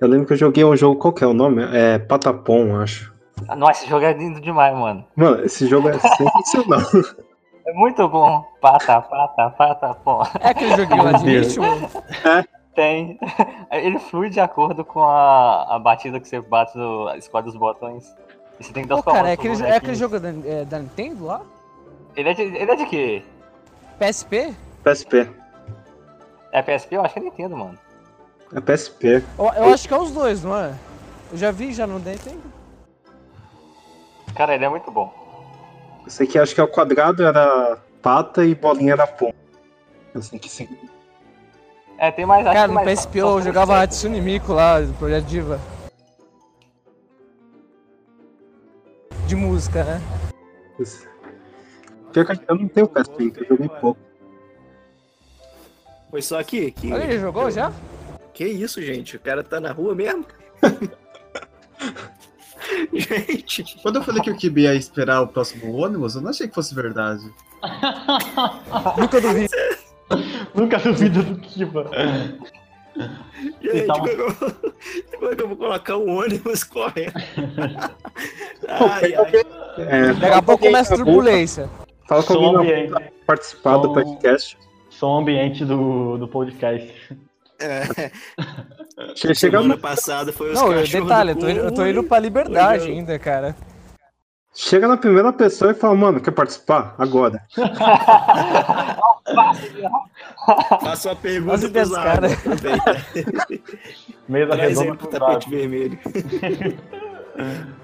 Eu lembro que eu joguei um jogo, qual que é o nome? É Patapom, acho. Nossa, esse jogo é lindo demais, mano. Mano, esse jogo é sensacional. É muito bom. Pata, pata, pata, pô. É aquele joguinho lá de ritmo? Tem. Ele flui de acordo com a, a batida que você bate, no, escolhe os botões. E você tem que dar Pô, os cara, é aquele, é aquele jogo da, é, da Nintendo lá? Ele é, de, ele é de quê? PSP? PSP. É PSP? Eu acho que é Nintendo, mano. É PSP. Eu, eu acho que é os dois, não é? Eu já vi já no Nintendo. Cara, ele é muito bom. Esse aqui acho que é o quadrado era pata e bolinha era pom. Assim que sim. É, tem mais. Cara, no mais- PSP eu jogava. Hatsune Miku lá, do Projeto Diva. De música, né? Pior que eu não tenho PSP, então eu joguei pouco. Foi só aqui? Que... Olha, ele jogou já? Que isso, gente? O cara tá na rua mesmo? gente. Quando eu falei que o Kibi ia esperar o próximo ônibus, eu não achei que fosse verdade. Nunca duvido. Nunca duvido do Kiba. Gente, como, é que eu, vou colocar um ônibus correndo? ai, ai. É, Daqui a pouco começa a turbulência. Fala com alguém ambiente. pra participar do Som- podcast. Som ambiente do, do podcast. É, Che- Chega, semana no, passada foi os Não, cachorros detalhe, eu tô, indo- eu tô indo pra liberdade ainda, cara. chega na primeira pessoa e fala, mano, quer participar? Agora. Faça uma pergunta pros do cara. Água, aproveita. Mesa Traz aí redonda pro pro tapete vermelho.